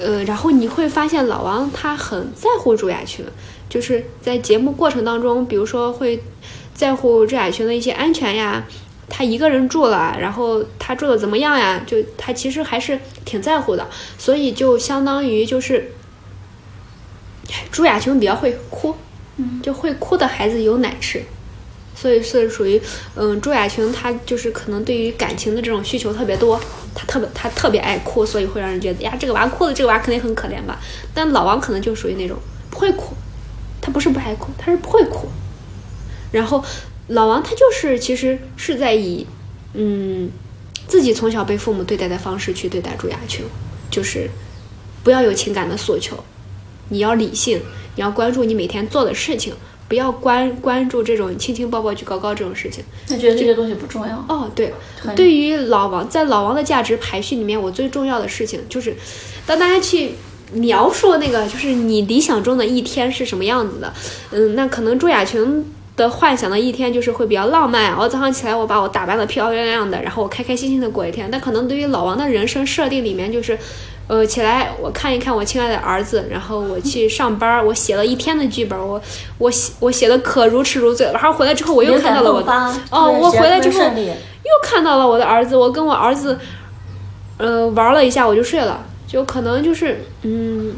A: 呃，然后你会发现老王他很在乎朱亚群，就是在节目过程当中，比如说会在乎朱亚群的一些安全呀，他一个人住了，然后他住的怎么样呀？就他其实还是挺在乎的，所以就相当于就是朱亚琼比较会哭，就会哭的孩子有奶吃，所以是属于，嗯，朱雅琼她就是可能对于感情的这种需求特别多，她特别她特别爱哭，所以会让人觉得呀，这个娃哭了，这个娃肯定很可怜吧。但老王可能就属于那种不会哭，他不是不爱哭，他是不会哭。然后老王他就是其实是在以，嗯，自己从小被父母对待的方式去对待朱雅琼，就是不要有情感的诉求，你要理性，你要关注你每天做的事情。不要关关注这种亲亲抱抱举高高这种事情，
B: 他觉得这些东西不重要。
A: 哦，对，对于老王，在老王的价值排序里面，我最重要的事情就是，当大家去描述那个，就是你理想中的一天是什么样子的，嗯，那可能朱雅琼的幻想的一天就是会比较浪漫，我早上起来我把我打扮的漂漂亮亮的，然后我开开心心的过一天。但可能对于老王的人生设定里面就是。呃，起来我看一看我亲爱的儿子，然后我去上班，我写了一天的剧本，我我写我写的可如痴如醉了。然后回来之后我又看到了我的哦，我回来之后又看到了我的儿子，我跟我儿子，呃，玩了一下我就睡了，就可能就是嗯，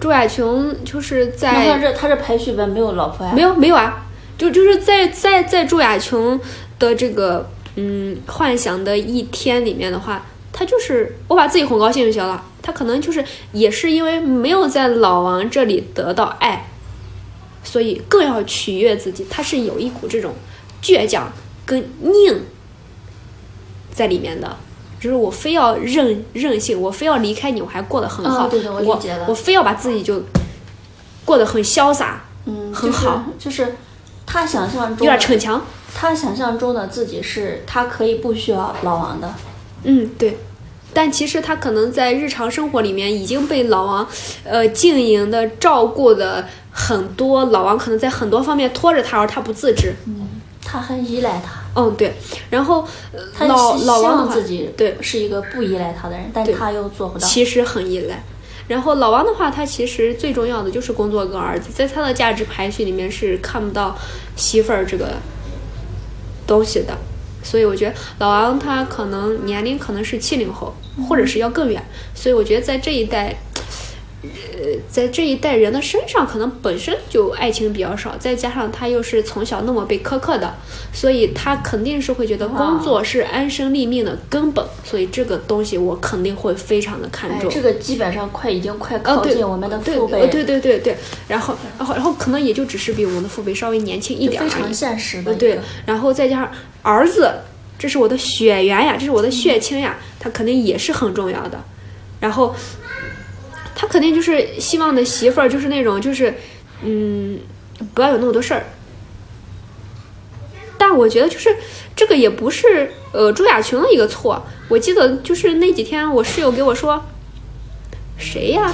A: 朱亚琼就是在
B: 他这他这排序本没有老婆呀？
A: 没有没有啊，就就是在在在朱亚琼的这个嗯幻想的一天里面的话。他就是我把自己哄高兴就行了。他可能就是也是因为没有在老王这里得到爱，所以更要取悦自己。他是有一股这种倔强跟拧在里面的，就是我非要任任性，我非要离开你，我还过得很好。
B: 对的，
A: 我
B: 理解了。
A: 我非要把自己就过得很潇洒，
B: 嗯，
A: 很好。
B: 就是他想象中
A: 有点逞强。
B: 他想象中的自己是他可以不需要老王的。
A: 嗯，对，但其实他可能在日常生活里面已经被老王，呃，经营的照顾的很多。老王可能在很多方面拖着他，而他不自知。
B: 嗯，他很依赖他。
A: 嗯，对。然后老老王
B: 自己
A: 对
B: 是一个不依赖他的人，但他又做不到。
A: 其实很依赖。然后老王的话，他其实最重要的就是工作跟儿子，在他的价值排序里面是看不到媳妇儿这个东西的。所以我觉得老王他可能年龄可能是七零后，或者是要更远。所以我觉得在这一代，呃，在这一代人的身上，可能本身就爱情比较少，再加上他又是从小那么被苛刻的，所以他肯定是会觉得工作是安身立命的根本。所以这个东西我肯定会非常的看重。
B: 这个基本上快已经快靠近我们的父辈。
A: 对对对对。然后然后然后可能也就只是比我们的父辈稍微年轻一点。
B: 非常现实的。
A: 对，然后再加上。儿子，这是我的血缘呀，这是我的血亲呀，他肯定也是很重要的。然后，他肯定就是希望的媳妇儿就是那种就是，嗯，不要有那么多事儿。但我觉得就是这个也不是呃朱亚琼的一个错。我记得就是那几天我室友给我说，谁呀？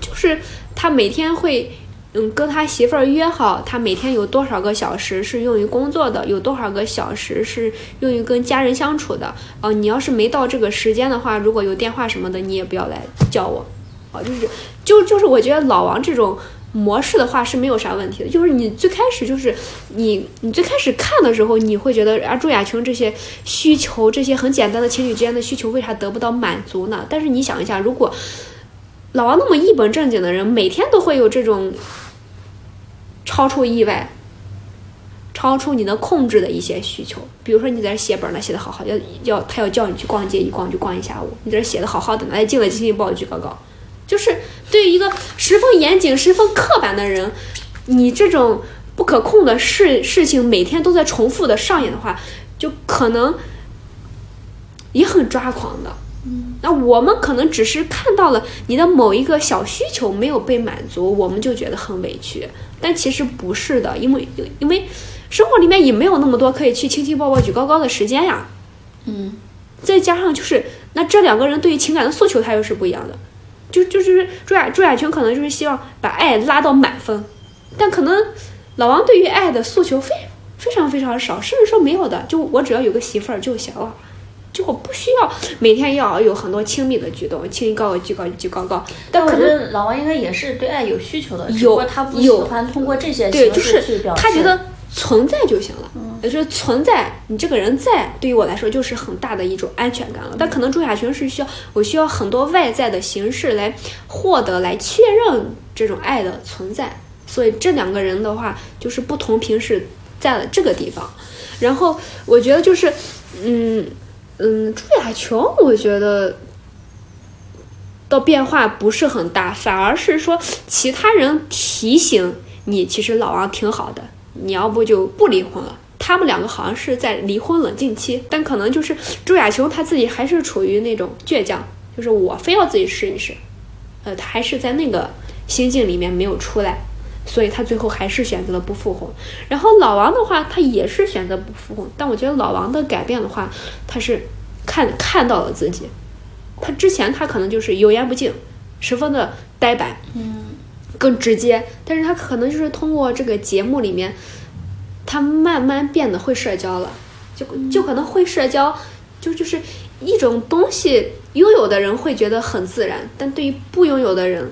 A: 就是他每天会。嗯，跟他媳妇儿约好，他每天有多少个小时是用于工作的，有多少个小时是用于跟家人相处的。哦，你要是没到这个时间的话，如果有电话什么的，你也不要来叫我。哦，就是，就就是我觉得老王这种模式的话是没有啥问题的。就是你最开始就是你你最开始看的时候，你会觉得啊，朱亚琼这些需求，这些很简单的情侣之间的需求，为啥得不到满足呢？但是你想一下，如果老王那么一本正经的人，每天都会有这种。超出意外，超出你能控制的一些需求，比如说你在这写本呢，写的好好，要要他要叫你去逛街，一逛就逛一下午，你在这写的好好的，来进了亲亲抱举高高，就是对于一个十分严谨、十分刻板的人，你这种不可控的事事情每天都在重复的上演的话，就可能也很抓狂的。那我们可能只是看到了你的某一个小需求没有被满足，我们就觉得很委屈。但其实不是的，因为因为生活里面也没有那么多可以去亲亲抱抱举高高的时间呀。
B: 嗯，
A: 再加上就是那这两个人对于情感的诉求他又是不一样的。就就是朱亚朱亚琼可能就是希望把爱拉到满分，但可能老王对于爱的诉求非非常非常少，甚至说没有的，就我只要有个媳妇儿就行了。就我不需要每天要有很多亲密的举动，亲高高举高举高高。但
B: 我觉得老王应该也是对爱有需求的，
A: 有
B: 他不喜欢通过这些
A: 形式去表示。他觉得存在就行了，也就是存在，你这个人在，对于我来说就是很大的一种安全感了。但可能朱亚群是需要，我需要很多外在的形式来获得、来确认这种爱的存在。所以这两个人的话，就是不同平时在了这个地方。然后我觉得就是，嗯嗯，朱亚琼，我觉得的变化不是很大，反而是说其他人提醒你，其实老王挺好的，你要不就不离婚了。他们两个好像是在离婚冷静期，但可能就是朱亚琼她自己还是处于那种倔强，就是我非要自己试一试，呃，她还是在那个心境里面没有出来，所以她最后还是选择了不复婚。然后老王的话，他也是选择不复婚，但我觉得老王的改变的话，他是看看到了自己，他之前他可能就是油盐不进，十分的呆板，
B: 嗯，
A: 更直接，但是他可能就是通过这个节目里面，他慢慢变得会社交了，就就可能会社交，就就是一种东西，拥有的人会觉得很自然，但对于不拥有的人，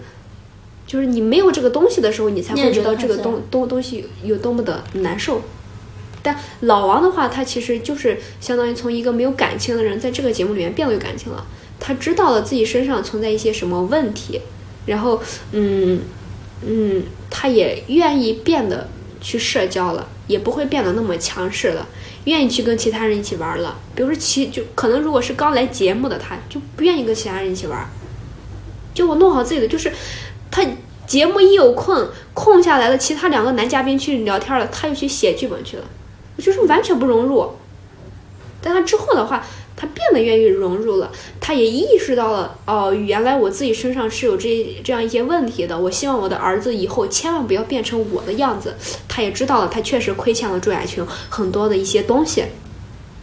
A: 就是你没有这个东西的时候，你才会知道这个东东东西有多么的难受。但老王的话，他其实就是相当于从一个没有感情的人，在这个节目里面变得有感情了。他知道了自己身上存在一些什么问题，然后，嗯嗯，他也愿意变得去社交了，也不会变得那么强势了，愿意去跟其他人一起玩了。比如说其就可能如果是刚来节目的他，就不愿意跟其他人一起玩，就我弄好自己的，就是他节目一有空空下来了，其他两个男嘉宾去聊天了，他又去写剧本去了，就是完全不融入。但他之后的话，他变得愿意融入了，他也意识到了，哦，原来我自己身上是有这这样一些问题的。我希望我的儿子以后千万不要变成我的样子。他也知道了，他确实亏欠了朱亚琼很多的一些东西。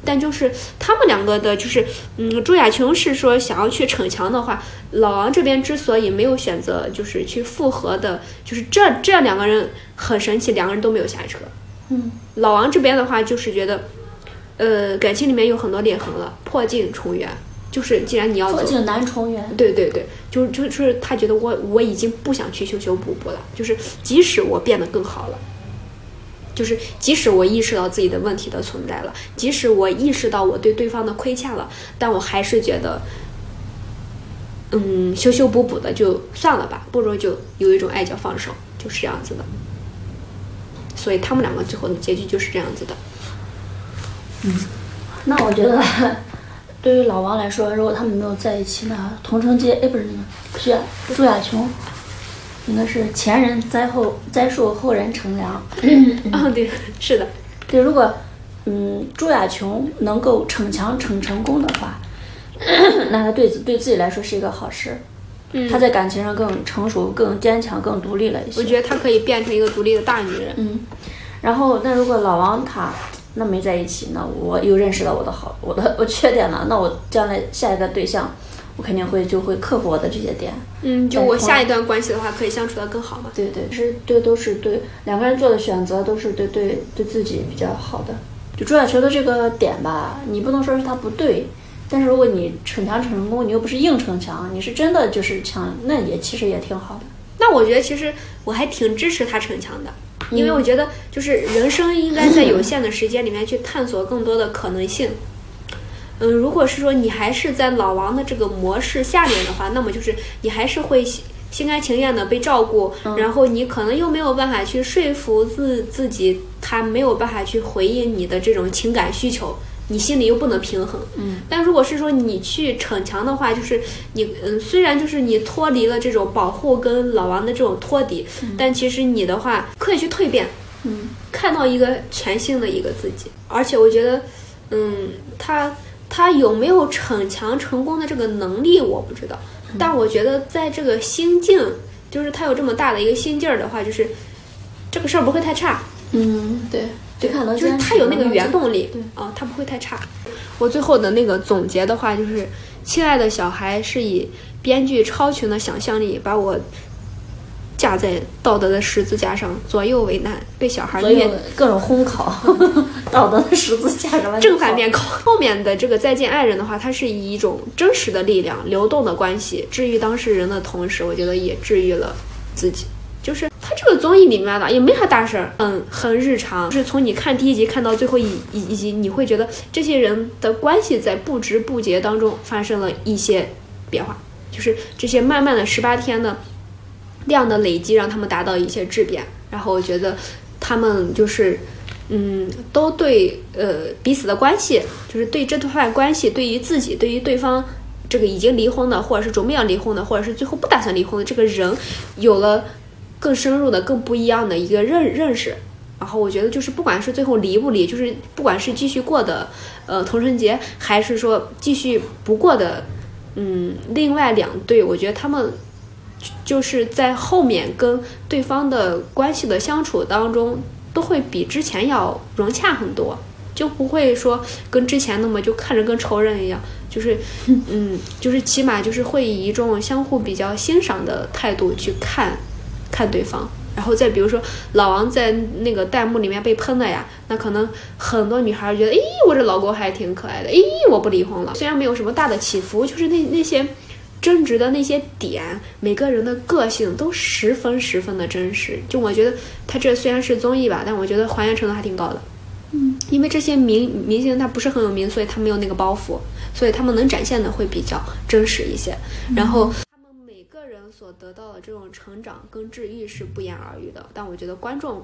A: 但就是他们两个的，就是嗯，朱亚琼是说想要去逞强的话，老王这边之所以没有选择就是去复合的，就是这这两个人很神奇，两个人都没有下车。
B: 嗯，
A: 老王这边的话就是觉得，呃，感情里面有很多裂痕了，破镜重圆。就是既然你要走，
B: 破镜难重圆。
A: 对对对，就就就是他觉得我我已经不想去修修补补了，就是即使我变得更好了，就是即使我意识到自己的问题的存在了，即使我意识到我对对方的亏欠了，但我还是觉得，嗯，修修补补的就算了吧，不如就有一种爱叫放手，就是这样子的。所以他们两个最后的结局就是这样子的。
B: 那我觉得，<laughs> 对于老王来说，如果他们没有在一起那同城街，哎，不是那个，朱亚朱亚琼，应该是前人栽后栽树，后人乘凉。
A: 啊、<laughs> 对，<laughs> 是的，
B: 对，如果嗯朱亚琼能够逞强逞成功的话，<coughs> 那他对自对自己来说是一个好事。
A: 嗯
B: 他在感情上更成熟、更坚强、更独立了一些。
A: 我觉得她可以变成一个独立的大女人。
B: 嗯，然后那如果老王他那没在一起，那我又认识到我的好，我的我缺点了，<laughs> 那我将来下一个对象，我肯定会就会克服我的这些点。
A: 嗯，就我下一段关系的话，可以相处的更好嘛。
B: 对对，其实对，都是对两个人做的选择都是对对对自己比较好的。就朱亚球的这个点吧，你不能说是他不对，但是如果你逞强成功，你又不是硬逞强，你是真的就是强，那也其实也挺好的。
A: 那我觉得其实我还挺支持他逞强的，因为我觉得就是人生应该在有限的时间里面去探索更多的可能性。嗯，如果是说你还是在老王的这个模式下面的话，那么就是你还是会心心甘情愿的被照顾，然后你可能又没有办法去说服自自己，他没有办法去回应你的这种情感需求。你心里又不能平衡，
B: 嗯，
A: 但如果是说你去逞强的话，就是你嗯，虽然就是你脱离了这种保护跟老王的这种托底，但其实你的话可以去蜕变，
B: 嗯，
A: 看到一个全新的一个自己。而且我觉得，嗯，他他有没有逞强成功的这个能力我不知道，但我觉得在这个心境，就是他有这么大的一个心劲儿的话，就是这个事儿不会太差。
B: 嗯，对，就看能
A: 就是他有那个原动力，
B: 对
A: 啊，他不会太差。我最后的那个总结的话就是，亲爱的小孩是以编剧超群的想象力把我架在道德的十字架上，左右为难，被小孩虐
B: 各种烘烤，<laughs> 道德的十字架上
A: 正反面考。后面的这个再见爱人的话，它是以一种真实的力量、流动的关系治愈当事人的同时，我觉得也治愈了自己。这个综艺里面的也没啥大事儿，嗯，很日常。就是从你看第一集看到最后一以以及你会觉得这些人的关系在不知不觉当中发生了一些变化，就是这些慢慢的十八天的量的累积，让他们达到一些质变。然后我觉得他们就是嗯，都对呃彼此的关系，就是对这段关系，对于自己，对于对方这个已经离婚的，或者是准备要离婚的，或者是最后不打算离婚的这个人，有了更深入的、更不一样的一个认认识。然后我觉得，就是不管是最后离不离，就是不管是继续过的呃童春节，还是说继续不过的，嗯，另外两对，我觉得他们就是在后面跟对方的关系的相处当中，都会比之前要融洽很多，就不会说跟之前那么就看着跟仇人一样，就是 <laughs> 嗯，就是起码就是会以一种相互比较欣赏的态度去看看对方。然后再比如说老王在那个弹幕里面被喷了呀，那可能很多女孩觉得，诶，我这老公还挺可爱的，诶，我不离婚了。虽然没有什么大的起伏，就是那那些争执的那些点，每个人的个性都十分十分的真实。就我觉得他这虽然是综艺吧，但我觉得还原程度还挺高的。
B: 嗯，
A: 因为这些明明星他不是很有名，所以他没有那个包袱，所以他们能展现的会比较真实一些。然后。所得到的这种成长跟治愈是不言而喻的，但我觉得观众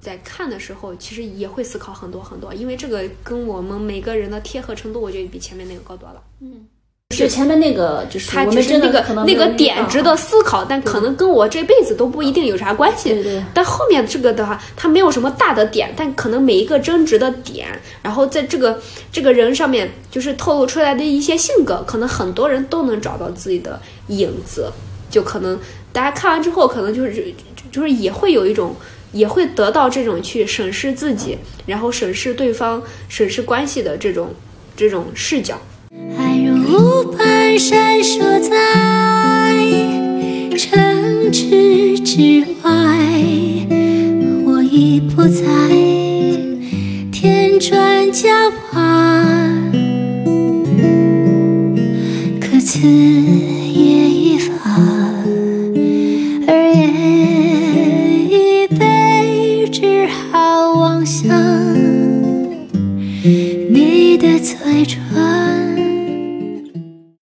A: 在看的时候，其实也会思考很多很多，因为这个跟我们每个人的贴合程度，我觉得比前面那个高多了。
B: 嗯，就前面那个就是
A: 他只是那个那个点值得思考，但可能跟我这辈子都不一定有啥关系。
B: 对对。
A: 但后面这个的话，他没有什么大的点，但可能每一个争执的点，然后在这个这个人上面，就是透露出来的一些性格，可能很多人都能找到自己的影子。就可能大家看完之后，可能就是就是也会有一种，也会得到这种去审视自己，然后审视对方、审视关系的这种这种视角。
D: 爱如般闪烁在城池之外，我已不在天转角弯，可此。